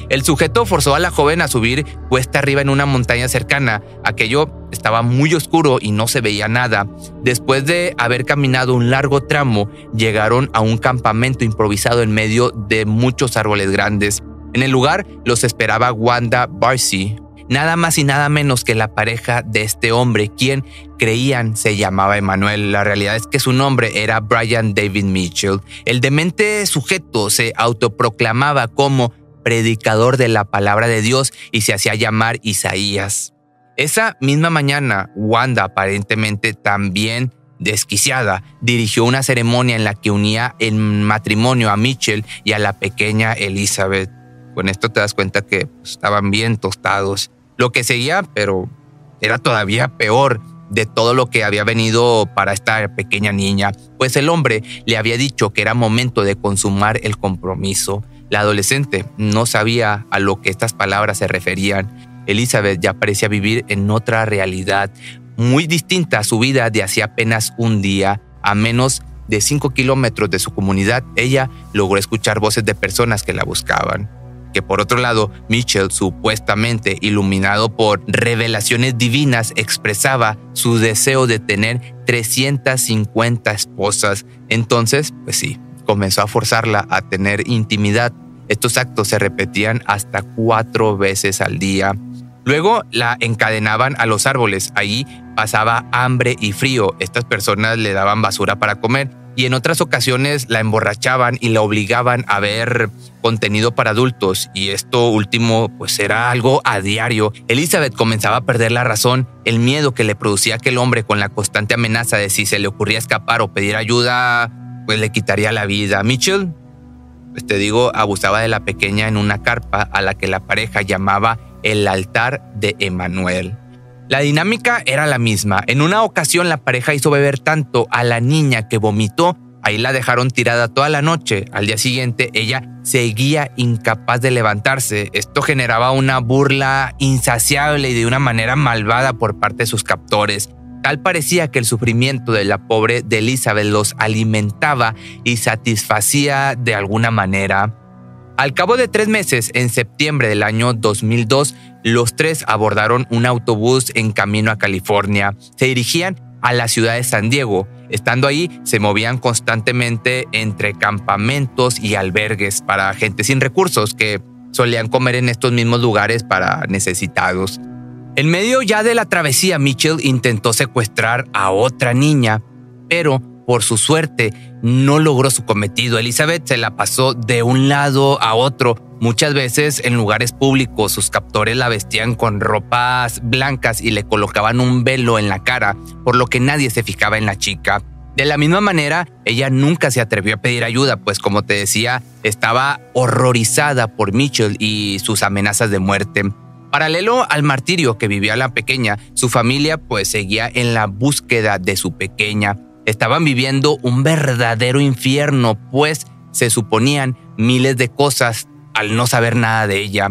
El sujeto forzó a la joven a subir cuesta arriba en una montaña cercana. Aquello estaba muy oscuro y no se veía nada. Después de haber caminado un largo tramo, llegaron a un campamento improvisado en medio de muchos árboles grandes. En el lugar los esperaba Wanda Barcy, nada más y nada menos que la pareja de este hombre, quien creían se llamaba Emanuel. La realidad es que su nombre era Brian David Mitchell. El demente sujeto se autoproclamaba como predicador de la palabra de Dios y se hacía llamar Isaías. Esa misma mañana, Wanda, aparentemente también desquiciada, dirigió una ceremonia en la que unía en matrimonio a Mitchell y a la pequeña Elizabeth. Con esto te das cuenta que pues, estaban bien tostados. Lo que seguía, pero era todavía peor de todo lo que había venido para esta pequeña niña, pues el hombre le había dicho que era momento de consumar el compromiso. La adolescente no sabía a lo que estas palabras se referían. Elizabeth ya parecía vivir en otra realidad, muy distinta a su vida de hace apenas un día, a menos de cinco kilómetros de su comunidad, ella logró escuchar voces de personas que la buscaban. Que por otro lado, Mitchell, supuestamente iluminado por revelaciones divinas, expresaba su deseo de tener 350 esposas. Entonces, pues sí, comenzó a forzarla a tener intimidad. Estos actos se repetían hasta cuatro veces al día. Luego la encadenaban a los árboles. Ahí pasaba hambre y frío. Estas personas le daban basura para comer y en otras ocasiones la emborrachaban y la obligaban a ver contenido para adultos y esto último pues era algo a diario. Elizabeth comenzaba a perder la razón, el miedo que le producía aquel hombre con la constante amenaza de si se le ocurría escapar o pedir ayuda pues le quitaría la vida. Mitchell, pues te digo, abusaba de la pequeña en una carpa a la que la pareja llamaba el altar de Emanuel. La dinámica era la misma. En una ocasión la pareja hizo beber tanto a la niña que vomitó. Ahí la dejaron tirada toda la noche. Al día siguiente ella seguía incapaz de levantarse. Esto generaba una burla insaciable y de una manera malvada por parte de sus captores. Tal parecía que el sufrimiento de la pobre de Elizabeth los alimentaba y satisfacía de alguna manera. Al cabo de tres meses, en septiembre del año 2002, los tres abordaron un autobús en camino a California. Se dirigían a la ciudad de San Diego. Estando ahí, se movían constantemente entre campamentos y albergues para gente sin recursos que solían comer en estos mismos lugares para necesitados. En medio ya de la travesía, Mitchell intentó secuestrar a otra niña, pero por su suerte no logró su cometido. Elizabeth se la pasó de un lado a otro, Muchas veces en lugares públicos sus captores la vestían con ropas blancas y le colocaban un velo en la cara, por lo que nadie se fijaba en la chica. De la misma manera, ella nunca se atrevió a pedir ayuda, pues como te decía, estaba horrorizada por Mitchell y sus amenazas de muerte. Paralelo al martirio que vivía la pequeña, su familia pues seguía en la búsqueda de su pequeña. Estaban viviendo un verdadero infierno, pues se suponían miles de cosas al no saber nada de ella.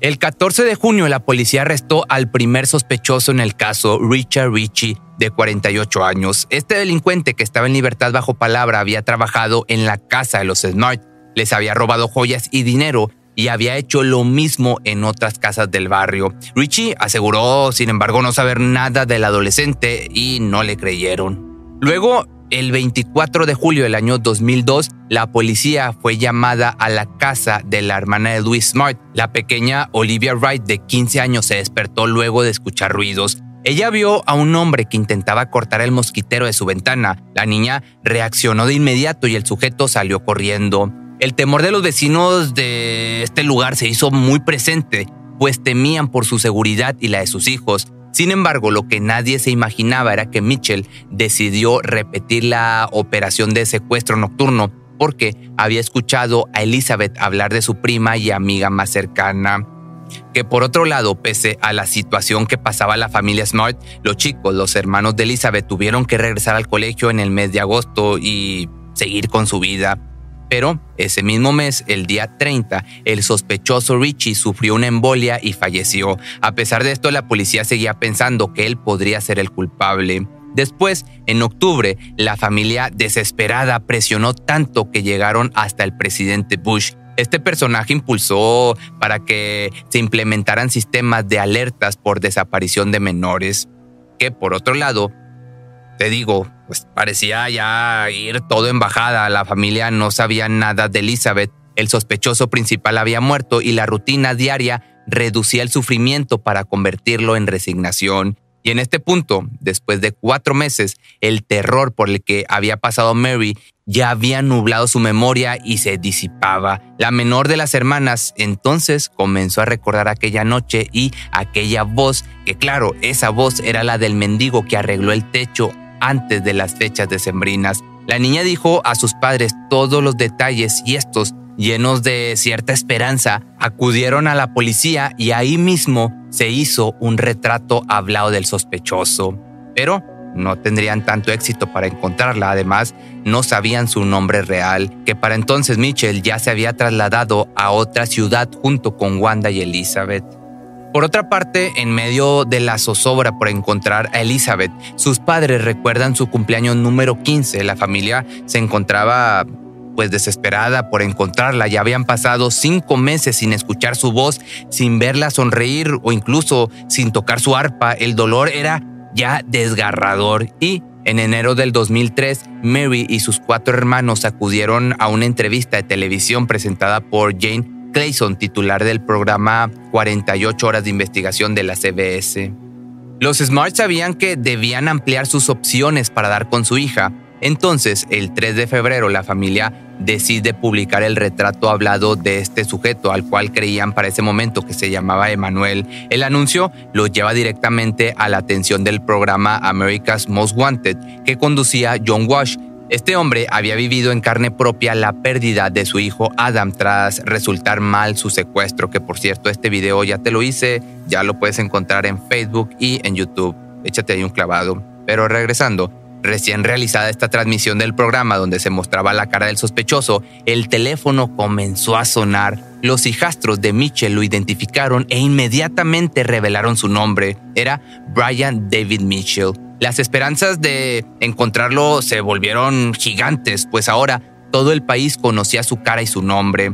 El 14 de junio la policía arrestó al primer sospechoso en el caso, Richard Ritchie, de 48 años. Este delincuente que estaba en libertad bajo palabra había trabajado en la casa de los Smart, les había robado joyas y dinero y había hecho lo mismo en otras casas del barrio. Richie aseguró, sin embargo, no saber nada del adolescente y no le creyeron. Luego, el 24 de julio del año 2002, la policía fue llamada a la casa de la hermana de Louis Smart. La pequeña Olivia Wright, de 15 años, se despertó luego de escuchar ruidos. Ella vio a un hombre que intentaba cortar el mosquitero de su ventana. La niña reaccionó de inmediato y el sujeto salió corriendo. El temor de los vecinos de este lugar se hizo muy presente, pues temían por su seguridad y la de sus hijos. Sin embargo, lo que nadie se imaginaba era que Mitchell decidió repetir la operación de secuestro nocturno porque había escuchado a Elizabeth hablar de su prima y amiga más cercana. Que por otro lado, pese a la situación que pasaba la familia Smart, los chicos, los hermanos de Elizabeth, tuvieron que regresar al colegio en el mes de agosto y seguir con su vida. Pero ese mismo mes, el día 30, el sospechoso Richie sufrió una embolia y falleció. A pesar de esto, la policía seguía pensando que él podría ser el culpable. Después, en octubre, la familia desesperada presionó tanto que llegaron hasta el presidente Bush. Este personaje impulsó para que se implementaran sistemas de alertas por desaparición de menores, que por otro lado te digo, pues parecía ya ir todo en bajada. La familia no sabía nada de Elizabeth. El sospechoso principal había muerto y la rutina diaria reducía el sufrimiento para convertirlo en resignación. Y en este punto, después de cuatro meses, el terror por el que había pasado Mary ya había nublado su memoria y se disipaba. La menor de las hermanas entonces comenzó a recordar aquella noche y aquella voz, que claro, esa voz era la del mendigo que arregló el techo antes de las fechas decembrinas. La niña dijo a sus padres todos los detalles y estos, llenos de cierta esperanza, acudieron a la policía y ahí mismo se hizo un retrato hablado del sospechoso. Pero no tendrían tanto éxito para encontrarla, además no sabían su nombre real, que para entonces Mitchell ya se había trasladado a otra ciudad junto con Wanda y Elizabeth. Por otra parte, en medio de la zozobra por encontrar a Elizabeth, sus padres recuerdan su cumpleaños número 15. La familia se encontraba pues desesperada por encontrarla. Ya habían pasado cinco meses sin escuchar su voz, sin verla sonreír o incluso sin tocar su arpa. El dolor era ya desgarrador y en enero del 2003, Mary y sus cuatro hermanos acudieron a una entrevista de televisión presentada por Jane Clayson, titular del programa 48 horas de investigación de la CBS. Los Smart sabían que debían ampliar sus opciones para dar con su hija. Entonces, el 3 de febrero, la familia decide publicar el retrato hablado de este sujeto, al cual creían para ese momento que se llamaba Emanuel. El anuncio lo lleva directamente a la atención del programa America's Most Wanted, que conducía John Walsh, este hombre había vivido en carne propia la pérdida de su hijo Adam tras resultar mal su secuestro, que por cierto este video ya te lo hice, ya lo puedes encontrar en Facebook y en YouTube. Échate ahí un clavado. Pero regresando, recién realizada esta transmisión del programa donde se mostraba la cara del sospechoso, el teléfono comenzó a sonar. Los hijastros de Mitchell lo identificaron e inmediatamente revelaron su nombre. Era Brian David Mitchell. Las esperanzas de encontrarlo se volvieron gigantes, pues ahora todo el país conocía su cara y su nombre,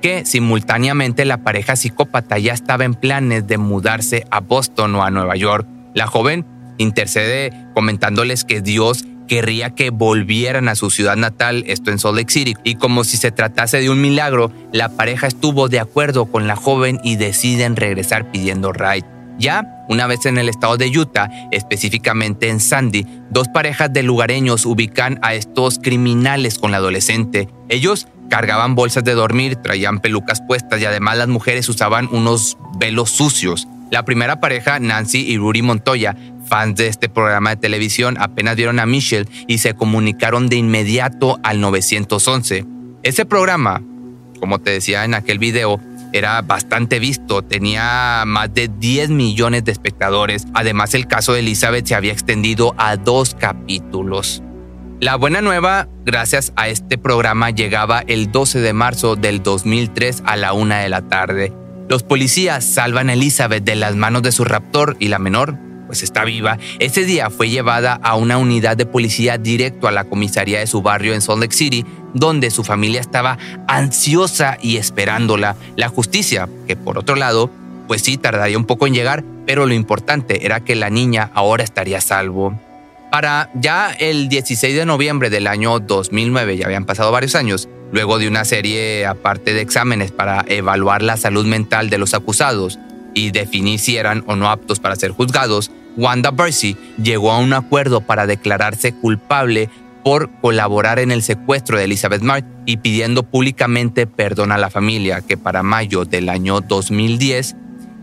que simultáneamente la pareja psicópata ya estaba en planes de mudarse a Boston o a Nueva York. La joven intercede comentándoles que Dios querría que volvieran a su ciudad natal, esto en Salt Lake City, y como si se tratase de un milagro, la pareja estuvo de acuerdo con la joven y deciden regresar pidiendo ride. Ya una vez en el estado de Utah, específicamente en Sandy, dos parejas de lugareños ubican a estos criminales con la adolescente. Ellos cargaban bolsas de dormir, traían pelucas puestas y además las mujeres usaban unos velos sucios. La primera pareja, Nancy y Rudy Montoya, fans de este programa de televisión, apenas vieron a Michelle y se comunicaron de inmediato al 911. Ese programa, como te decía en aquel video, era bastante visto, tenía más de 10 millones de espectadores. Además, el caso de Elizabeth se había extendido a dos capítulos. La buena nueva, gracias a este programa, llegaba el 12 de marzo del 2003 a la una de la tarde. Los policías salvan a Elizabeth de las manos de su raptor y la menor, pues está viva. Ese día fue llevada a una unidad de policía directo a la comisaría de su barrio en Salt Lake City, donde su familia estaba ansiosa y esperándola. La justicia, que por otro lado, pues sí tardaría un poco en llegar, pero lo importante era que la niña ahora estaría a salvo. Para ya el 16 de noviembre del año 2009, ya habían pasado varios años, luego de una serie aparte de exámenes para evaluar la salud mental de los acusados y definir si eran o no aptos para ser juzgados, Wanda Bercy llegó a un acuerdo para declararse culpable por colaborar en el secuestro de Elizabeth Mart y pidiendo públicamente perdón a la familia, que para mayo del año 2010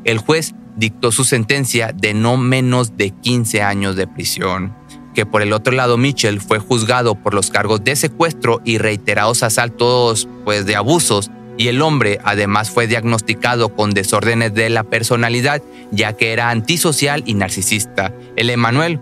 el juez dictó su sentencia de no menos de 15 años de prisión que por el otro lado Mitchell fue juzgado por los cargos de secuestro y reiterados asaltos pues, de abusos y el hombre además fue diagnosticado con desórdenes de la personalidad ya que era antisocial y narcisista. El Emanuel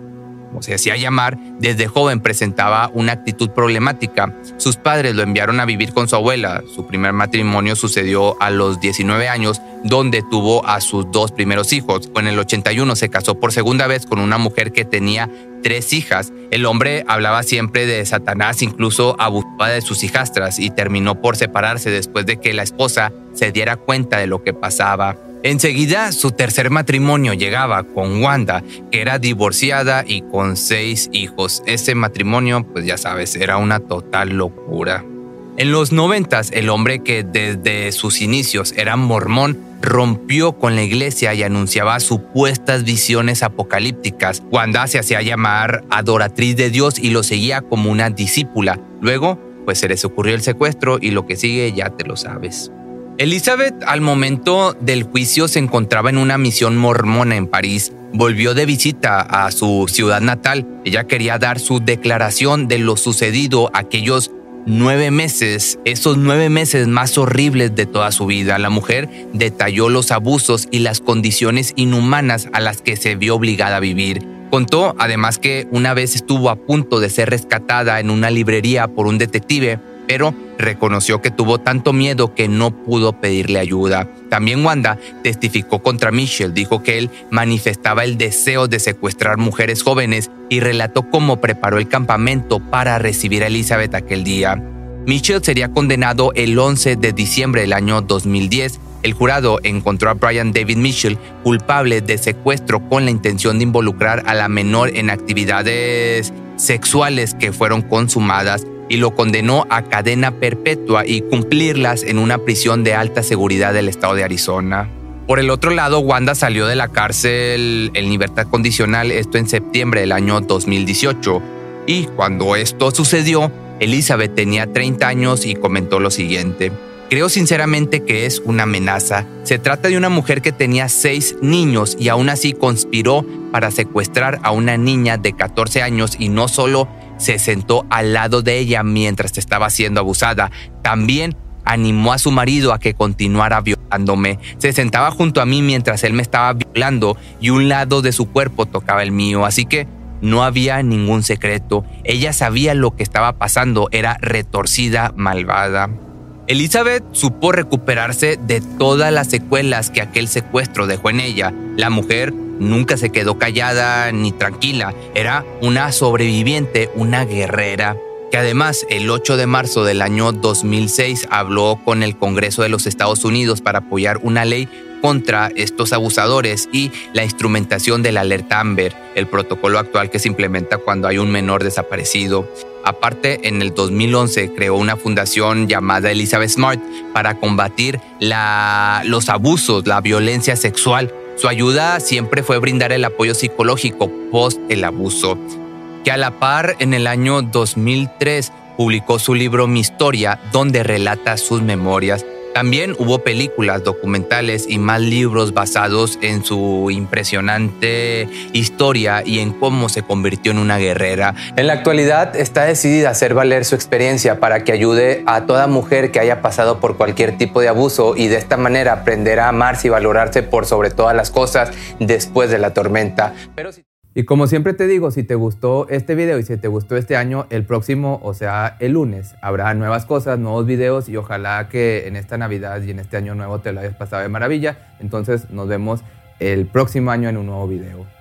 como se hacía llamar, desde joven presentaba una actitud problemática. Sus padres lo enviaron a vivir con su abuela. Su primer matrimonio sucedió a los 19 años, donde tuvo a sus dos primeros hijos. En el 81 se casó por segunda vez con una mujer que tenía tres hijas. El hombre hablaba siempre de Satanás, incluso abusaba de sus hijastras y terminó por separarse después de que la esposa se diera cuenta de lo que pasaba. Enseguida su tercer matrimonio llegaba con Wanda, que era divorciada y con seis hijos. Ese matrimonio, pues ya sabes, era una total locura. En los noventas, el hombre que desde sus inicios era mormón rompió con la iglesia y anunciaba supuestas visiones apocalípticas. Wanda se hacía llamar adoratriz de Dios y lo seguía como una discípula. Luego, pues se les ocurrió el secuestro y lo que sigue ya te lo sabes. Elizabeth al momento del juicio se encontraba en una misión mormona en París. Volvió de visita a su ciudad natal. Ella quería dar su declaración de lo sucedido aquellos nueve meses, esos nueve meses más horribles de toda su vida. La mujer detalló los abusos y las condiciones inhumanas a las que se vio obligada a vivir. Contó además que una vez estuvo a punto de ser rescatada en una librería por un detective pero reconoció que tuvo tanto miedo que no pudo pedirle ayuda. También Wanda testificó contra Michelle, dijo que él manifestaba el deseo de secuestrar mujeres jóvenes y relató cómo preparó el campamento para recibir a Elizabeth aquel día. Michelle sería condenado el 11 de diciembre del año 2010. El jurado encontró a Brian David Mitchell culpable de secuestro con la intención de involucrar a la menor en actividades sexuales que fueron consumadas y lo condenó a cadena perpetua y cumplirlas en una prisión de alta seguridad del estado de Arizona. Por el otro lado, Wanda salió de la cárcel en libertad condicional, esto en septiembre del año 2018. Y cuando esto sucedió, Elizabeth tenía 30 años y comentó lo siguiente. Creo sinceramente que es una amenaza. Se trata de una mujer que tenía seis niños y aún así conspiró para secuestrar a una niña de 14 años y no solo se sentó al lado de ella mientras estaba siendo abusada. También animó a su marido a que continuara violándome. Se sentaba junto a mí mientras él me estaba violando y un lado de su cuerpo tocaba el mío, así que no había ningún secreto. Ella sabía lo que estaba pasando, era retorcida, malvada. Elizabeth supo recuperarse de todas las secuelas que aquel secuestro dejó en ella. La mujer nunca se quedó callada ni tranquila, era una sobreviviente, una guerrera que además el 8 de marzo del año 2006 habló con el Congreso de los Estados Unidos para apoyar una ley contra estos abusadores y la instrumentación de la alerta Amber, el protocolo actual que se implementa cuando hay un menor desaparecido. Aparte, en el 2011 creó una fundación llamada Elizabeth Smart para combatir los abusos, la violencia sexual Su ayuda siempre fue brindar el apoyo psicológico post el abuso, que a la par en el año 2003 publicó su libro Mi Historia, donde relata sus memorias también hubo películas, documentales y más libros basados en su impresionante historia y en cómo se convirtió en una guerrera. En la actualidad está decidida a hacer valer su experiencia para que ayude a toda mujer que haya pasado por cualquier tipo de abuso y de esta manera aprender a amarse y valorarse por sobre todas las cosas después de la tormenta. Y como siempre te digo, si te gustó este video y si te gustó este año, el próximo, o sea, el lunes, habrá nuevas cosas, nuevos videos y ojalá que en esta Navidad y en este año nuevo te lo hayas pasado de maravilla. Entonces nos vemos el próximo año en un nuevo video.